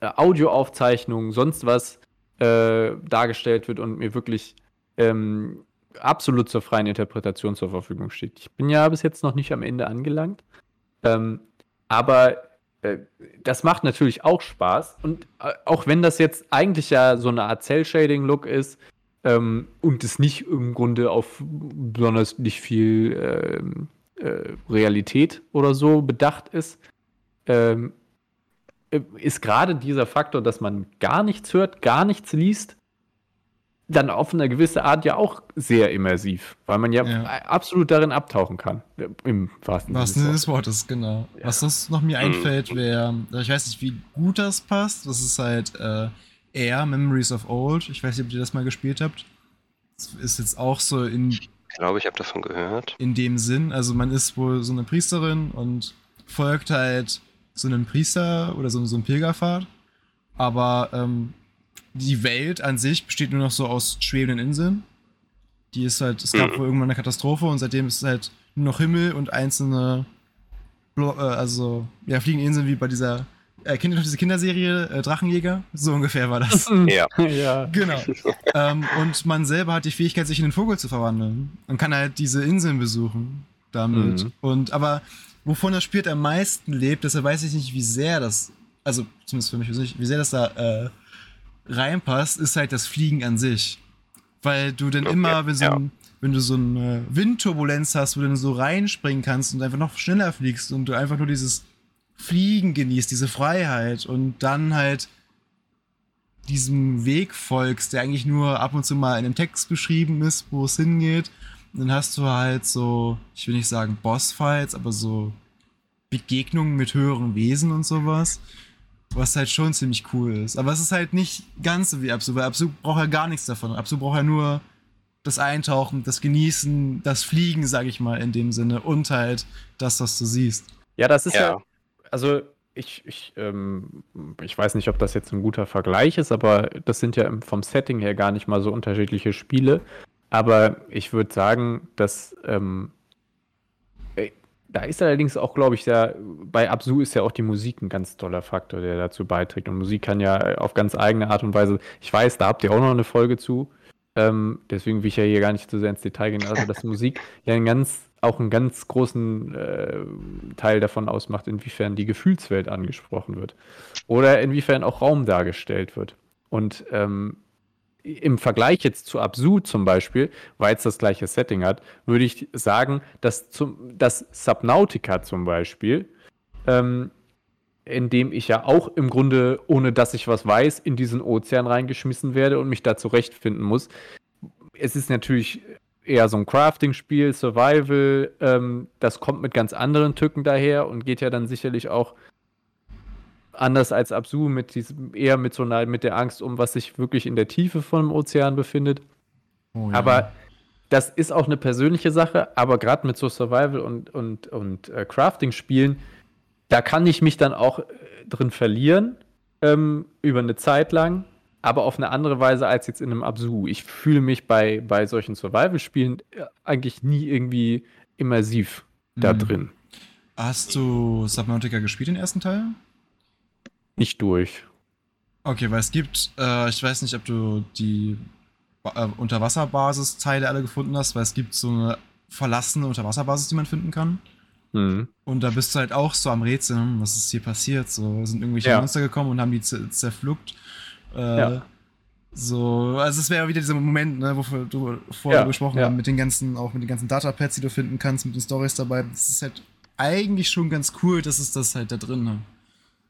Speaker 2: äh, Audioaufzeichnung, sonst was äh, dargestellt wird und mir wirklich ähm, absolut zur freien Interpretation zur Verfügung steht. Ich bin ja bis jetzt noch nicht am Ende angelangt, ähm, aber äh, das macht natürlich auch Spaß und äh, auch wenn das jetzt eigentlich ja so eine Art Cell-Shading-Look ist ähm, und es nicht im Grunde auf besonders nicht viel ähm, äh, Realität oder so bedacht ist, ähm, äh, ist gerade dieser Faktor, dass man gar nichts hört, gar nichts liest, dann auf eine gewisse Art ja auch sehr immersiv, weil man ja, ja. absolut darin abtauchen kann. Im
Speaker 3: wahrsten Sinne des Wortes, genau. Ja. Was sonst noch mir einfällt, wäre, ich weiß nicht, wie gut das passt. Das ist halt äh, Air, Memories of Old. Ich weiß nicht, ob ihr das mal gespielt habt. Das ist jetzt auch so in
Speaker 4: glaube, ich habe davon gehört.
Speaker 3: In dem Sinn, also man ist wohl so eine Priesterin und folgt halt so einem Priester oder so, so einem Pilgerpfad. Aber ähm, die Welt an sich besteht nur noch so aus schwebenden Inseln. Die ist halt, es gab mhm. wohl irgendwann eine Katastrophe und seitdem ist es halt nur noch Himmel und einzelne, Blo äh, also ja, fliegende Inseln wie bei dieser äh, kennt ihr noch diese Kinderserie äh, Drachenjäger? So ungefähr war das.
Speaker 4: Ja.
Speaker 3: ja. Genau. ähm, und man selber hat die Fähigkeit, sich in einen Vogel zu verwandeln. Und kann halt diese Inseln besuchen damit. Mhm. Und aber wovon das Spiel am meisten lebt, deshalb weiß ich nicht, wie sehr das, also zumindest für mich persönlich, wie sehr das da äh, reinpasst, ist halt das Fliegen an sich. Weil du dann okay. immer, wenn, so ja. ein, wenn du so eine Windturbulenz hast, wo du dann so reinspringen kannst und einfach noch schneller fliegst und du einfach nur dieses Fliegen genießt, diese Freiheit und dann halt diesem Weg folgst, der eigentlich nur ab und zu mal in einem Text beschrieben ist, wo es hingeht. Und dann hast du halt so, ich will nicht sagen Bossfights, aber so Begegnungen mit höheren Wesen und sowas. Was halt schon ziemlich cool ist. Aber es ist halt nicht ganz so wie Absu, weil Absu braucht ja gar nichts davon. Absu braucht ja nur das Eintauchen, das Genießen, das Fliegen, sag ich mal, in dem Sinne. Und halt das, was du siehst.
Speaker 2: Ja, das ist ja, ja also ich, ich, ähm, ich weiß nicht, ob das jetzt ein guter Vergleich ist, aber das sind ja vom Setting her gar nicht mal so unterschiedliche Spiele. Aber ich würde sagen, dass ähm, äh, da ist allerdings auch, glaube ich, sehr, bei Absu ist ja auch die Musik ein ganz toller Faktor, der dazu beiträgt. Und Musik kann ja auf ganz eigene Art und Weise, ich weiß, da habt ihr auch noch eine Folge zu, ähm, deswegen will ich ja hier gar nicht zu sehr ins Detail gehen, also dass Musik ja ein ganz auch einen ganz großen äh, Teil davon ausmacht, inwiefern die Gefühlswelt angesprochen wird oder inwiefern auch Raum dargestellt wird. Und ähm, im Vergleich jetzt zu Absu zum Beispiel, weil es das gleiche Setting hat, würde ich sagen, dass, zum, dass Subnautica zum Beispiel, ähm, in dem ich ja auch im Grunde, ohne dass ich was weiß, in diesen Ozean reingeschmissen werde und mich da zurechtfinden muss, es ist natürlich eher so ein Crafting-Spiel, Survival. Ähm, das kommt mit ganz anderen Tücken daher und geht ja dann sicherlich auch anders als Absu mit diesem, eher mit so einer, mit der Angst um, was sich wirklich in der Tiefe vom Ozean befindet.
Speaker 3: Oh, ja.
Speaker 2: Aber das ist auch eine persönliche Sache, aber gerade mit so Survival und, und, und äh, Crafting-Spielen, da kann ich mich dann auch äh, drin verlieren, ähm, über eine Zeit lang, aber auf eine andere Weise als jetzt in einem Absu. Ich fühle mich bei, bei solchen Survival-Spielen äh, eigentlich nie irgendwie immersiv da
Speaker 3: Mhm.
Speaker 2: drin.
Speaker 3: Hast du Subnautica gespielt, den ersten Teil?
Speaker 2: Nicht durch.
Speaker 3: Okay, weil es gibt, äh, ich weiß nicht, ob du die äh, Unterwasserbasisteile alle gefunden hast, weil es gibt so eine verlassene Unterwasserbasis, die man finden kann.
Speaker 2: Hm.
Speaker 3: Und da bist du halt auch so am Rätseln, was ist hier passiert? So sind irgendwelche
Speaker 2: Ja.
Speaker 3: Monster gekommen und haben die zer- zerpflückt. Äh,
Speaker 2: Ja.
Speaker 3: So, also es wäre wieder dieser Moment, ne, wofür du vorher
Speaker 2: Ja,
Speaker 3: gesprochen
Speaker 2: ja.
Speaker 3: haben, mit den ganzen, auch mit den ganzen Datapads, die du finden kannst, mit den Stories dabei. Das ist halt eigentlich schon ganz cool, dass es das halt da drin hat.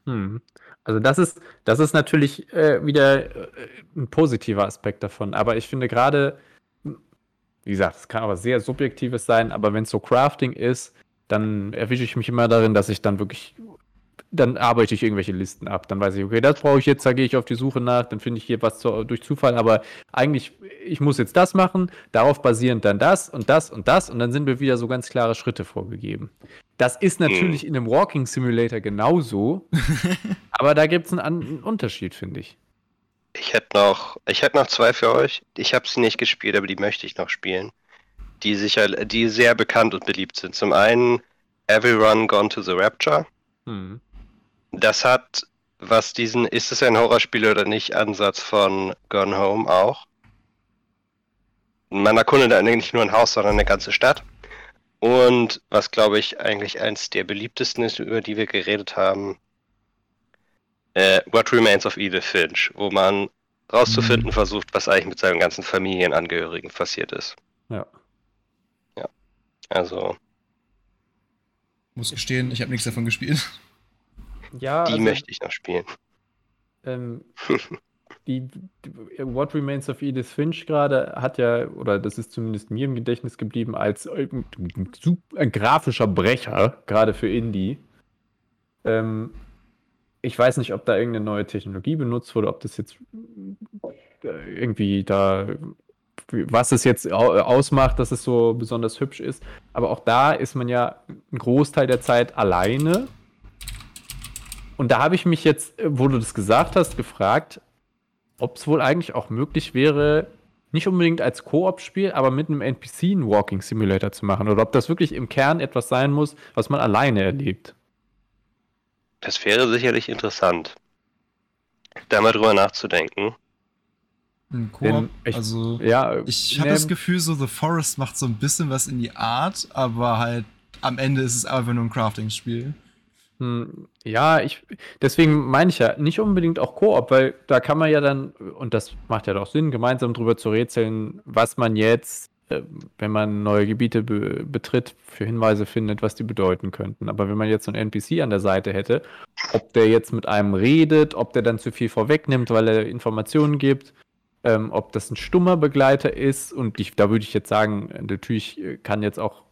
Speaker 2: Hm. Also das ist, das ist natürlich äh, wieder äh, ein positiver Aspekt davon. Aber ich finde gerade, wie gesagt, es kann aber sehr subjektives sein, aber wenn es so Crafting ist, dann erwische ich mich immer darin, dass ich dann wirklich, dann arbeite ich irgendwelche Listen ab. Dann weiß ich, okay, das brauche ich jetzt, da gehe ich auf die Suche nach, dann finde ich hier was zu, durch Zufall, aber eigentlich, ich muss jetzt das machen, darauf basierend dann das und das und das und dann sind mir wieder so ganz klare Schritte vorgegeben. Das ist natürlich in einem Walking Simulator genauso, aber da gibt es einen, einen Unterschied, finde ich.
Speaker 4: Ich hätte noch, ich hätte noch zwei für euch. Ich habe sie nicht gespielt, aber die möchte ich noch spielen. Die sicher, die sehr bekannt und beliebt sind. Zum einen Everyone Gone to the Rapture.
Speaker 2: Hm.
Speaker 4: Das hat, was diesen, ist es ein Horrorspiel oder nicht, Ansatz von Gone Home auch. Man erkundet nicht nur ein Haus, sondern eine ganze Stadt. Und was, glaube ich, eigentlich eins der beliebtesten ist, über die wir geredet haben, äh, What Remains of Edith Finch, wo man rauszufinden versucht, was eigentlich mit seinen ganzen Familienangehörigen passiert ist.
Speaker 2: Ja.
Speaker 4: Also,
Speaker 3: Muss gestehen, ich habe nichts davon gespielt.
Speaker 2: Ja,
Speaker 4: die
Speaker 2: also,
Speaker 4: möchte ich noch spielen.
Speaker 2: ähm, die, die What Remains of Edith Finch gerade hat ja, oder das ist zumindest mir im Gedächtnis geblieben, als ein, ein grafischer Brecher, gerade für Indie. Ähm, ich weiß nicht, ob da irgendeine neue Technologie benutzt wurde, ob das jetzt äh, irgendwie da, was es jetzt au- ausmacht, dass es so besonders hübsch ist. Aber auch da ist man ja einen Großteil der Zeit alleine. Und da habe ich mich jetzt, äh, wo du das gesagt hast, gefragt, ob es wohl eigentlich auch möglich wäre, nicht unbedingt als Koop-Spiel, aber mit einem NPC einen Walking Simulator zu machen. Oder ob das wirklich im Kern etwas sein muss, was man alleine erlebt.
Speaker 4: Das wäre sicherlich interessant, da mal drüber nachzudenken.
Speaker 3: Ein Koop,
Speaker 2: ich-
Speaker 3: also
Speaker 2: Ja,
Speaker 3: ich habe
Speaker 2: ne,
Speaker 3: das Gefühl, so The Forest macht so ein bisschen was in die Art, aber halt am Ende ist es einfach nur ein Crafting-Spiel.
Speaker 2: Hm, Ja, ich, deswegen meine ich ja nicht unbedingt auch Koop, weil da kann man ja dann, und das macht ja doch Sinn, gemeinsam drüber zu rätseln, was man jetzt, äh, wenn man neue Gebiete be betritt, für Hinweise findet, was die bedeuten könnten. Aber wenn man jetzt so einen NPC an der Seite hätte, ob der jetzt mit einem redet, ob der dann zu viel vorwegnimmt, weil er Informationen gibt, ähm, ob das ein stummer Begleiter ist, und ich, da würde ich jetzt sagen, natürlich kann jetzt auch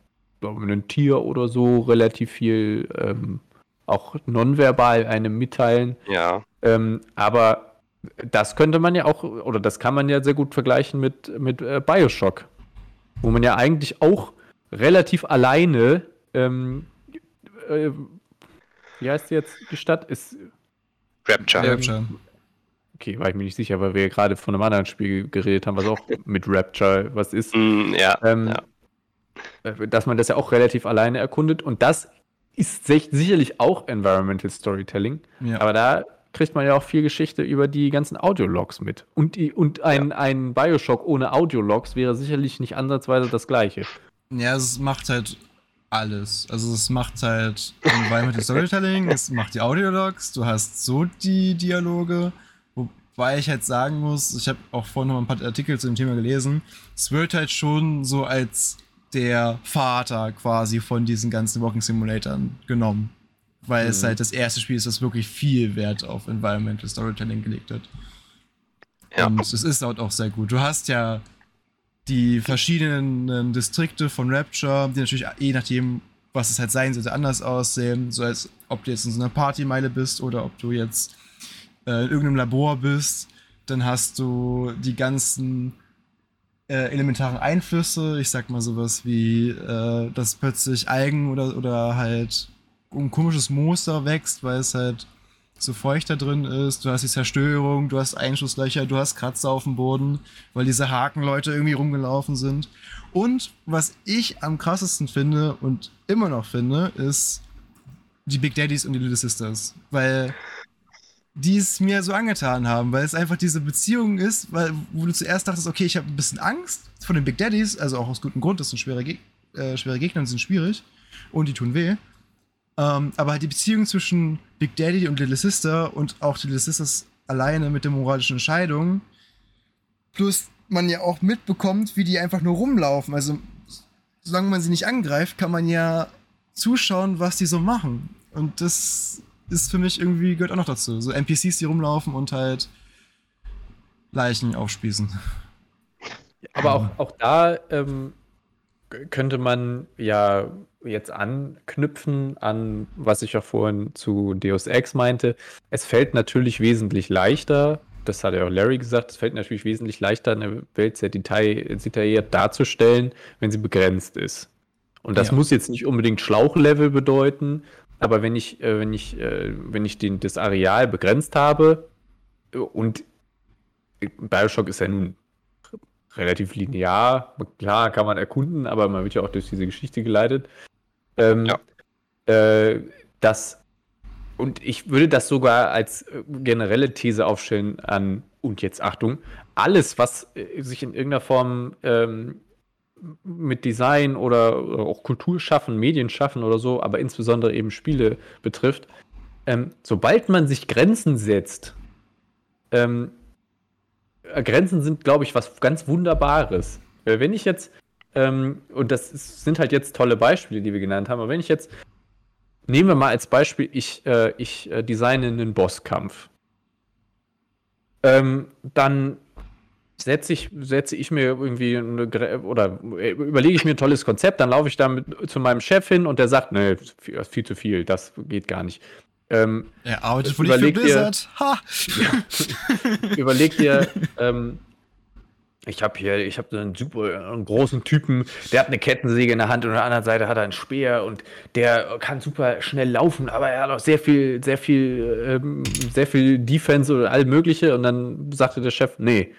Speaker 2: ein Tier oder so relativ viel ähm, auch nonverbal einem mitteilen.
Speaker 4: Ja,
Speaker 2: Ähm, aber das könnte man ja auch, oder das kann man ja sehr gut vergleichen mit, mit äh, Bioshock, wo man ja eigentlich auch relativ alleine, ähm, äh, wie heißt die jetzt die Stadt? Ist,
Speaker 4: Rapture.
Speaker 2: Ähm,
Speaker 3: Rapture.
Speaker 2: okay, war ich mir nicht sicher, weil wir ja gerade von einem anderen Spiel geredet haben, was auch mit Rapture was ist.
Speaker 4: Mm, ja,
Speaker 2: Ähm,
Speaker 4: ja.
Speaker 2: äh, Dass man das ja auch relativ alleine erkundet und das ist sich- sicherlich auch Environmental Storytelling.
Speaker 3: Ja.
Speaker 2: Aber da kriegt man ja auch viel Geschichte über die ganzen Audiologs mit. Und, die, und ein, ein Bioshock ohne Audiologs wäre sicherlich nicht ansatzweise das gleiche.
Speaker 3: Ja, es macht halt alles. Also es macht halt Environmental Storytelling, es macht die Audiologs, du hast so die Dialoge, wobei ich halt sagen muss, ich habe auch vorhin noch ein paar Artikel zu dem Thema gelesen, es wird halt schon so als der Vater quasi von diesen ganzen Walking Simulatoren genommen. Weil es
Speaker 2: Mhm.
Speaker 3: halt das erste Spiel ist, das wirklich viel Wert auf Environmental Storytelling gelegt hat.
Speaker 4: Ja.
Speaker 3: Und es ist halt auch sehr gut. Du hast ja die verschiedenen Distrikte von Rapture, die natürlich je nachdem, was es halt sein sollte, anders aussehen. So als ob du jetzt in so einer Partymeile bist oder ob du jetzt äh, in irgendeinem Labor bist. Dann hast du die ganzen äh, elementaren Einflüsse. Ich sag mal sowas wie, äh, dass plötzlich Algen oder, oder halt ein komisches Moos da wächst, weil es halt so feucht da drin ist. Du hast die Zerstörung, du hast Einschusslöcher, du hast Kratzer auf dem Boden, weil diese Hakenleute irgendwie rumgelaufen sind. Und was ich am krassesten finde und immer noch finde, ist die Big Daddies und die Little Sisters. Weil die es mir so angetan haben, weil es einfach diese Beziehung ist, weil, wo du zuerst dachtest, okay, ich habe ein bisschen Angst vor den Big Daddies, also auch aus gutem Grund, das sind schwere, Geg äh, schwere Gegner, die sind schwierig und die tun weh. Ähm, aber halt die Beziehung zwischen Big Daddy und Little Sister und auch die Little Sisters alleine mit der moralischen Entscheidung, plus man ja auch mitbekommt, wie die einfach nur rumlaufen. Also, solange man sie nicht angreift, kann man ja zuschauen, was die so machen. Und das ist für mich irgendwie, gehört auch noch dazu. So NPCs, die rumlaufen und halt Leichen aufspießen.
Speaker 2: Aber auch, auch da ähm, könnte man ja jetzt anknüpfen an, was ich auch vorhin zu Deus Ex meinte. Es fällt natürlich wesentlich leichter, das hat ja auch Larry gesagt, es fällt natürlich wesentlich leichter, eine Welt sehr detailliert darzustellen, wenn sie begrenzt ist. Und das ja. muss jetzt nicht unbedingt Schlauchlevel bedeuten, aber wenn ich, äh, wenn ich, äh, wenn ich den, das Areal begrenzt habe und Bioshock ist ja nun relativ linear, klar kann man erkunden, aber man wird ja auch durch diese Geschichte geleitet. Ähm, ja. äh, das und ich würde das sogar als äh, generelle These aufstellen an, und jetzt Achtung, alles, was äh, sich in irgendeiner Form ähm, mit Design oder, auch Kultur schaffen, Medien schaffen oder so, aber insbesondere eben Spiele betrifft, ähm, sobald man sich Grenzen setzt, ähm, äh, Grenzen sind, glaube ich, was ganz Wunderbares. Weil wenn ich jetzt, ähm, und das ist, sind halt jetzt tolle Beispiele, die wir genannt haben, aber wenn ich jetzt, nehmen wir mal als Beispiel, ich, äh, ich äh, designe einen Bosskampf. Ähm, dann setze ich, setze ich mir irgendwie eine, oder äh, überlege ich mir ein tolles Konzept, dann laufe ich damit zu meinem Chef hin und der sagt, nee, viel, viel zu viel, das geht gar nicht.
Speaker 3: Ähm, er arbeitet wohl nicht für Blizzard. Ha!
Speaker 2: überleg dir, ähm, ich habe hier, ich habe einen super einen großen Typen, der hat eine Kettensäge in der Hand und an der anderen Seite hat er einen Speer und der kann super schnell laufen, aber er hat auch sehr viel, sehr viel, ähm, sehr viel Defense oder all mögliche und dann sagte der Chef, nee,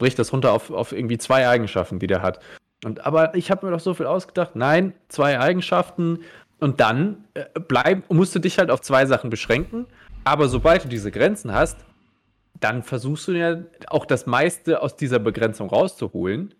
Speaker 2: bricht das runter auf, auf irgendwie zwei Eigenschaften, die der hat. Und aber ich habe mir doch so viel ausgedacht, nein, zwei Eigenschaften, und dann äh, bleib, musst du dich halt auf zwei Sachen beschränken. Aber sobald du diese Grenzen hast, dann versuchst du ja auch das meiste aus dieser Begrenzung rauszuholen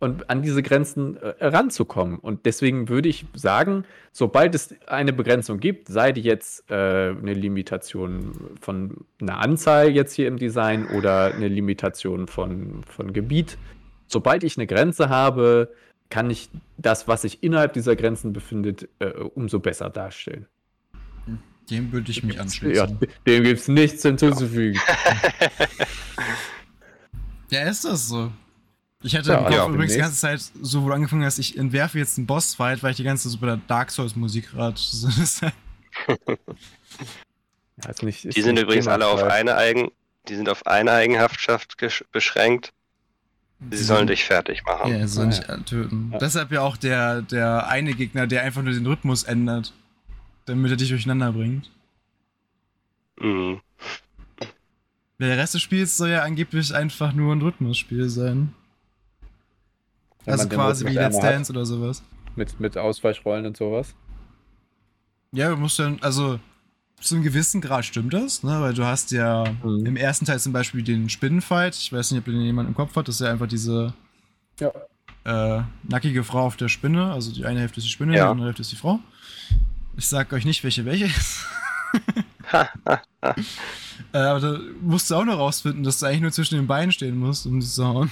Speaker 2: und an diese Grenzen äh, ranzukommen. Und deswegen würde ich sagen, sobald es eine Begrenzung gibt, sei die jetzt äh, eine Limitation von einer Anzahl jetzt hier im Design oder eine Limitation von, von Gebiet, sobald ich eine Grenze habe, kann ich das, was sich innerhalb dieser Grenzen befindet, äh, umso besser darstellen.
Speaker 3: Dem würde ich mich anschließen. Ja,
Speaker 2: dem gibt es nichts hinzuzufügen.
Speaker 3: ja, ist das so. Ich hätte ja, ja, übrigens die ganze Zeit, so wo du angefangen hast, ich entwerfe jetzt einen Bossfight, weil ich die ganze Zeit so bei der Dark Souls Musik gerade.
Speaker 4: ja, nicht, die sind übrigens alle auf eine Eigen, die sind auf eine Eigenschaft beschränkt. Sie sollen dich fertig machen.
Speaker 3: Ja, sie sollen dich ja. töten. Ja. Deshalb ja auch der, der eine Gegner, der einfach nur den Rhythmus ändert, damit er dich durcheinander bringt. Mhm. Der Rest des Spiels soll ja angeblich einfach nur ein Rhythmusspiel sein. Wenn also quasi wie Let's Dance oder sowas.
Speaker 2: Mit, mit Ausweichrollen und sowas.
Speaker 3: Ja, du musst dann, also zu einem gewissen Grad stimmt das, ne? weil du hast ja mhm. im ersten Teil zum Beispiel den Spinnenfight. Ich weiß nicht, ob den jemand im Kopf hat. Das ist ja einfach diese ja. äh, nackige Frau auf der Spinne. Also die eine Hälfte ist die Spinne, ja. die andere Hälfte ist die Frau. Ich sag euch nicht, welche welche ist. äh, aber da musst du auch noch rausfinden, dass du eigentlich nur zwischen den Beinen stehen musst, um sie zu hauen.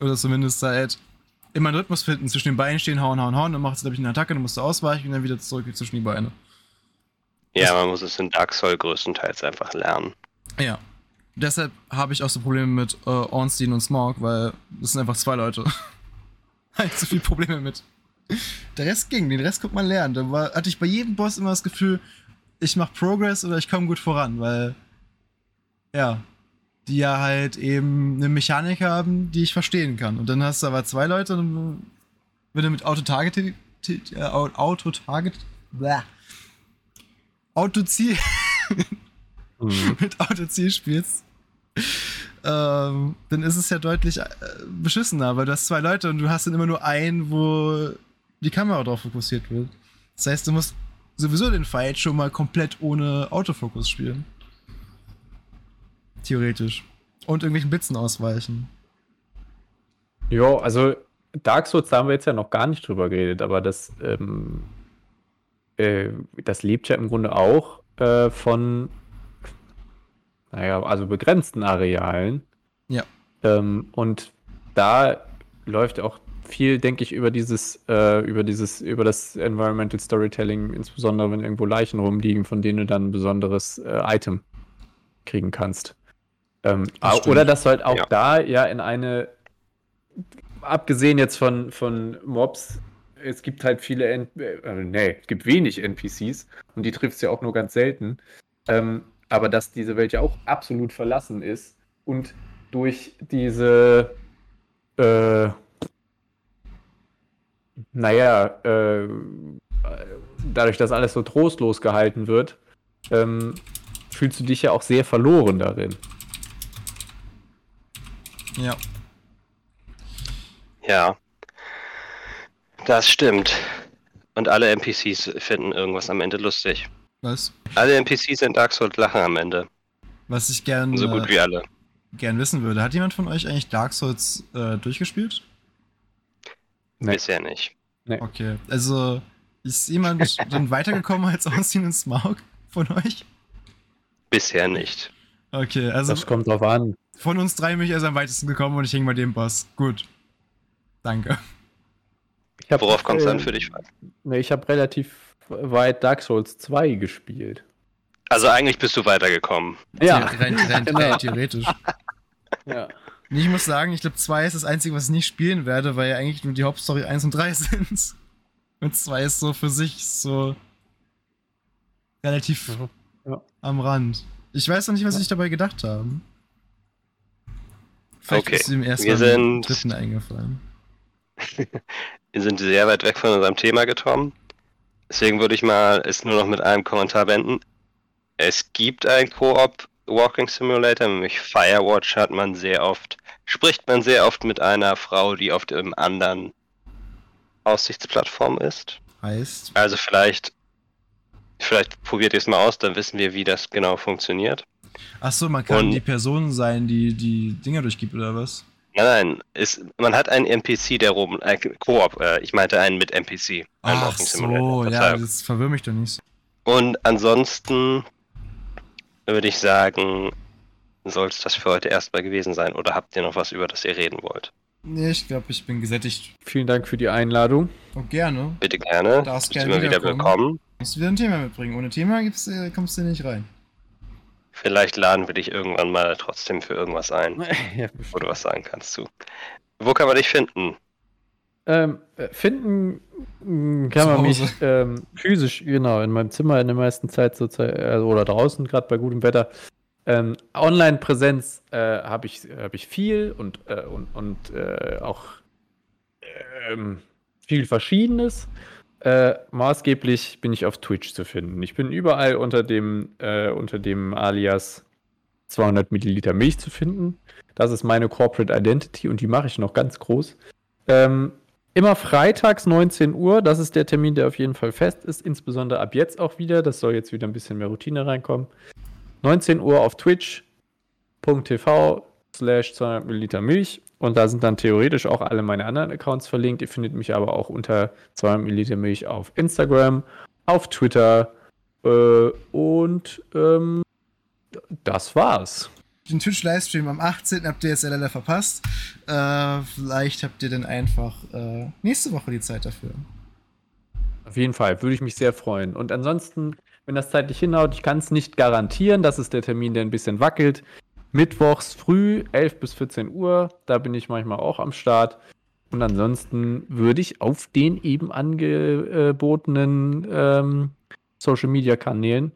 Speaker 3: Oder zumindest halt immer einen Rhythmus finden, zwischen den Beinen stehen, hauen, hauen, hauen, dann macht es, glaube ich, eine Attacke, dann musst du ausweichen und dann wieder zurück zwischen die Beine.
Speaker 4: Ja, man muss es in Dark Souls größtenteils einfach lernen.
Speaker 3: Ja. deshalb habe ich auch so Probleme mit äh, Ornstein und Smog, weil das sind einfach zwei Leute. Halt so viel Probleme mit. Der Rest ging, den Rest konnte man lernen. Da war, hatte ich bei jedem Boss immer das Gefühl, ich mache Progress oder ich komme gut voran, weil ja, die ja halt eben eine Mechanik haben, die ich verstehen kann. Und dann hast du aber zwei Leute, und wenn du mit Auto-Target, äh, Auto-Target, Autoziel,
Speaker 2: Mhm.
Speaker 3: mit Autoziel spielst, ähm, dann ist es ja deutlich äh, beschissener, weil du hast zwei Leute und du hast dann immer nur einen, wo die Kamera drauf fokussiert wird. Das heißt, du musst sowieso den Fight schon mal komplett ohne Autofokus spielen. Theoretisch. Und irgendwelchen Blitzen ausweichen.
Speaker 2: Ja, also Dark Souls, da haben wir jetzt ja noch gar nicht drüber geredet, aber das, ähm, äh, das lebt ja im Grunde auch äh, von, naja, also begrenzten Arealen.
Speaker 3: Ja.
Speaker 2: Ähm, und da läuft auch viel, denke ich, über dieses, äh, über dieses, über das Environmental Storytelling, insbesondere wenn irgendwo Leichen rumliegen, von denen du dann ein besonderes äh, Item kriegen kannst. Ähm,
Speaker 3: Das stimmt.
Speaker 2: oder dass halt auch
Speaker 4: Ja.
Speaker 2: da ja in eine, abgesehen jetzt von, von Mobs, es gibt halt viele, N äh, nee, es gibt wenig NPCs und die triffst du ja auch nur ganz selten. Ähm, aber dass diese Welt ja auch absolut verlassen ist und durch diese, äh, naja, äh, dadurch, dass alles so trostlos gehalten wird, ähm, fühlst du dich ja auch sehr verloren darin.
Speaker 3: Ja.
Speaker 4: Ja. Das stimmt. Und alle NPCs finden irgendwas am Ende lustig.
Speaker 3: Was?
Speaker 4: Alle NPCs in Dark Souls lachen am Ende.
Speaker 3: Was ich gern,
Speaker 4: So gut
Speaker 3: äh,
Speaker 4: wie alle.
Speaker 3: gern wissen würde. Hat jemand von euch eigentlich Dark Souls äh, durchgespielt?
Speaker 2: Nee.
Speaker 4: Bisher nicht.
Speaker 3: Okay. Also, ist jemand dann weitergekommen als Austin und Smaug von euch?
Speaker 4: Bisher nicht.
Speaker 3: Okay, also
Speaker 2: Das kommt drauf an.
Speaker 3: von uns drei bin ich erst am weitesten gekommen und ich hänge bei dem Boss. Gut. Danke.
Speaker 2: Ich hab,
Speaker 4: Worauf kommt es
Speaker 2: äh,
Speaker 4: an für dich?
Speaker 2: Nee, ich habe relativ weit Dark Souls 2 gespielt.
Speaker 4: Also eigentlich bist du weitergekommen.
Speaker 3: The- rein, rein,
Speaker 2: genau.
Speaker 3: rein theoretisch.
Speaker 2: Ja.
Speaker 3: Nee, Ich muss sagen, ich glaube, 2 ist das Einzige, was ich nicht spielen werde, weil ja eigentlich nur die Hauptstory 1 und 3 sind. Und 2 ist so für sich so relativ
Speaker 2: Mhm. Ja.
Speaker 3: am Rand. Ich weiß noch nicht, was sie sich dabei gedacht haben. Vielleicht
Speaker 4: Okay,
Speaker 3: ist dem ersten
Speaker 4: wir sind-
Speaker 3: dritten eingefallen.
Speaker 4: Wir sind sehr weit weg von unserem Thema gekommen. Deswegen würde ich mal es nur noch mit einem Kommentar beenden. Es gibt ein Koop Walking Simulator, nämlich Firewatch hat man sehr oft, spricht man sehr oft mit einer Frau, die auf dem anderen Aussichtsplattform ist.
Speaker 3: Heißt,
Speaker 4: Also vielleicht, vielleicht probiert ihr es mal aus, dann wissen wir, wie das genau funktioniert.
Speaker 3: ach so, man kann
Speaker 4: Und-
Speaker 3: die Person sein, die die Dinger durchgibt oder was?
Speaker 4: Nein, nein, es, man hat einen NPC, der rum, äh, Koop, äh, ich meinte einen mit NPC. Einen
Speaker 3: Ach so,
Speaker 4: Simulator,
Speaker 3: ja, das verwirrt mich doch nicht.
Speaker 4: Und ansonsten würde ich sagen, soll es das für heute erstmal gewesen sein. Oder habt ihr noch was, über das ihr reden wollt?
Speaker 3: Nee, ich glaube, ich bin gesättigt.
Speaker 2: Vielen Dank für die Einladung.
Speaker 3: Und gerne.
Speaker 4: Bitte gerne.
Speaker 3: Darfst
Speaker 4: Bist
Speaker 3: gerne
Speaker 4: immer wieder willkommen.
Speaker 3: Musst wieder ein Thema mitbringen. Ohne Thema gibt's, äh, kommst du nicht rein.
Speaker 4: Vielleicht laden wir dich irgendwann mal trotzdem für irgendwas ein,
Speaker 2: ja,
Speaker 4: wo du was sagen kannst zu. Wo kann man dich finden?
Speaker 2: Ähm, äh, finden kann
Speaker 3: Zu
Speaker 2: man mich ähm, physisch, genau, in meinem Zimmer in der meisten Zeit so, äh, oder draußen, gerade bei gutem Wetter. Ähm, Online-Präsenz äh, habe ich, hab ich viel und, äh, und, und äh, auch ähm, viel Verschiedenes. Äh, maßgeblich bin ich auf Twitch zu finden. Ich bin überall unter dem, äh, unter dem Alias 200 Milliliter Milch zu finden. Das ist meine Corporate Identity und die mache ich noch ganz groß. Ähm, immer freitags 19 Uhr, das ist der Termin, der auf jeden Fall fest ist, insbesondere ab jetzt auch wieder. Das soll jetzt wieder ein bisschen mehr Routine reinkommen. 19 Uhr auf twitch.tv slash 200 Milliliter Milch und da sind dann theoretisch auch alle meine anderen Accounts verlinkt. Ihr findet mich aber auch unter 200 Milliliter Milch auf Instagram, auf Twitter äh, und ähm, das war's.
Speaker 3: Den Twitch-Livestream am 18. habt ihr jetzt leider verpasst. Äh, vielleicht habt ihr dann einfach äh, nächste Woche die Zeit dafür.
Speaker 2: Auf jeden Fall, würde ich mich sehr freuen. Und ansonsten, wenn das zeitlich hinhaut, ich kann es nicht garantieren, das ist der Termin, der ein bisschen wackelt. Mittwochs früh, 11 bis 14 Uhr. Da bin ich manchmal auch am Start. Und ansonsten würde ich auf den eben angebotenen ähm, Social Media Kanälen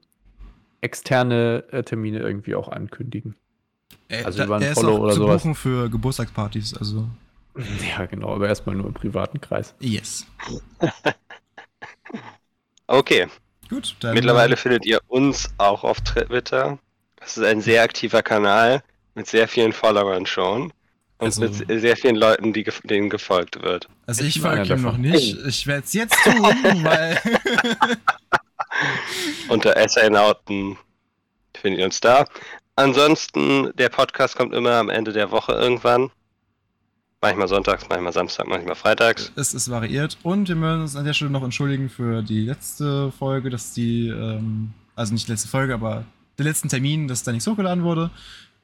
Speaker 2: externe äh, Termine irgendwie auch ankündigen.
Speaker 3: Äh,
Speaker 2: Also
Speaker 3: da,
Speaker 2: über ein
Speaker 3: ist
Speaker 2: Follow
Speaker 3: auch
Speaker 2: oder
Speaker 3: zu
Speaker 2: sowas.
Speaker 3: buchen für Geburtstagspartys, also
Speaker 2: Ja, genau, aber erstmal nur im privaten Kreis.
Speaker 3: yes.
Speaker 4: Okay,
Speaker 3: Gut, dann
Speaker 4: mittlerweile findet ihr uns auch auf Twitter. Das ist ein sehr aktiver Kanal mit sehr vielen Followern schon. Und
Speaker 3: Also-
Speaker 4: mit sehr vielen Leuten, die, denen gefolgt wird.
Speaker 3: Also ich
Speaker 2: Ich
Speaker 3: folge ihm noch nicht. Ich werde es jetzt tun, weil
Speaker 4: Unter Essainauten findet ihr uns da. Ansonsten, der Podcast kommt immer am Ende der Woche irgendwann. Manchmal sonntags, manchmal Samstag, manchmal freitags.
Speaker 3: es ist variiert. Und wir müssen uns an der Stelle noch entschuldigen für die letzte Folge, dass die, ähm, also nicht die letzte Folge, aber den letzten Termin, dass da nichts hochgeladen wurde.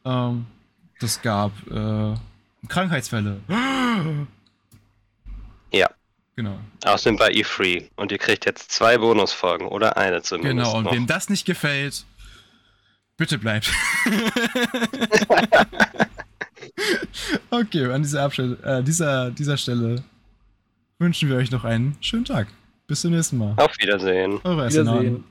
Speaker 3: Ähm, das gab äh, Krankheitsfälle.
Speaker 4: Ja.
Speaker 3: Genau.
Speaker 4: Außerdem bei E3. Und ihr kriegt jetzt zwei Bonusfolgen oder eine zumindest.
Speaker 3: Genau, und
Speaker 4: noch.
Speaker 3: wem das nicht gefällt, bitte bleibt. okay, an dieser, äh, dieser, dieser Stelle wünschen wir euch noch einen schönen Tag. Bis zum nächsten Mal.
Speaker 4: Auf Wiedersehen.
Speaker 3: Eure.
Speaker 2: Wiedersehen.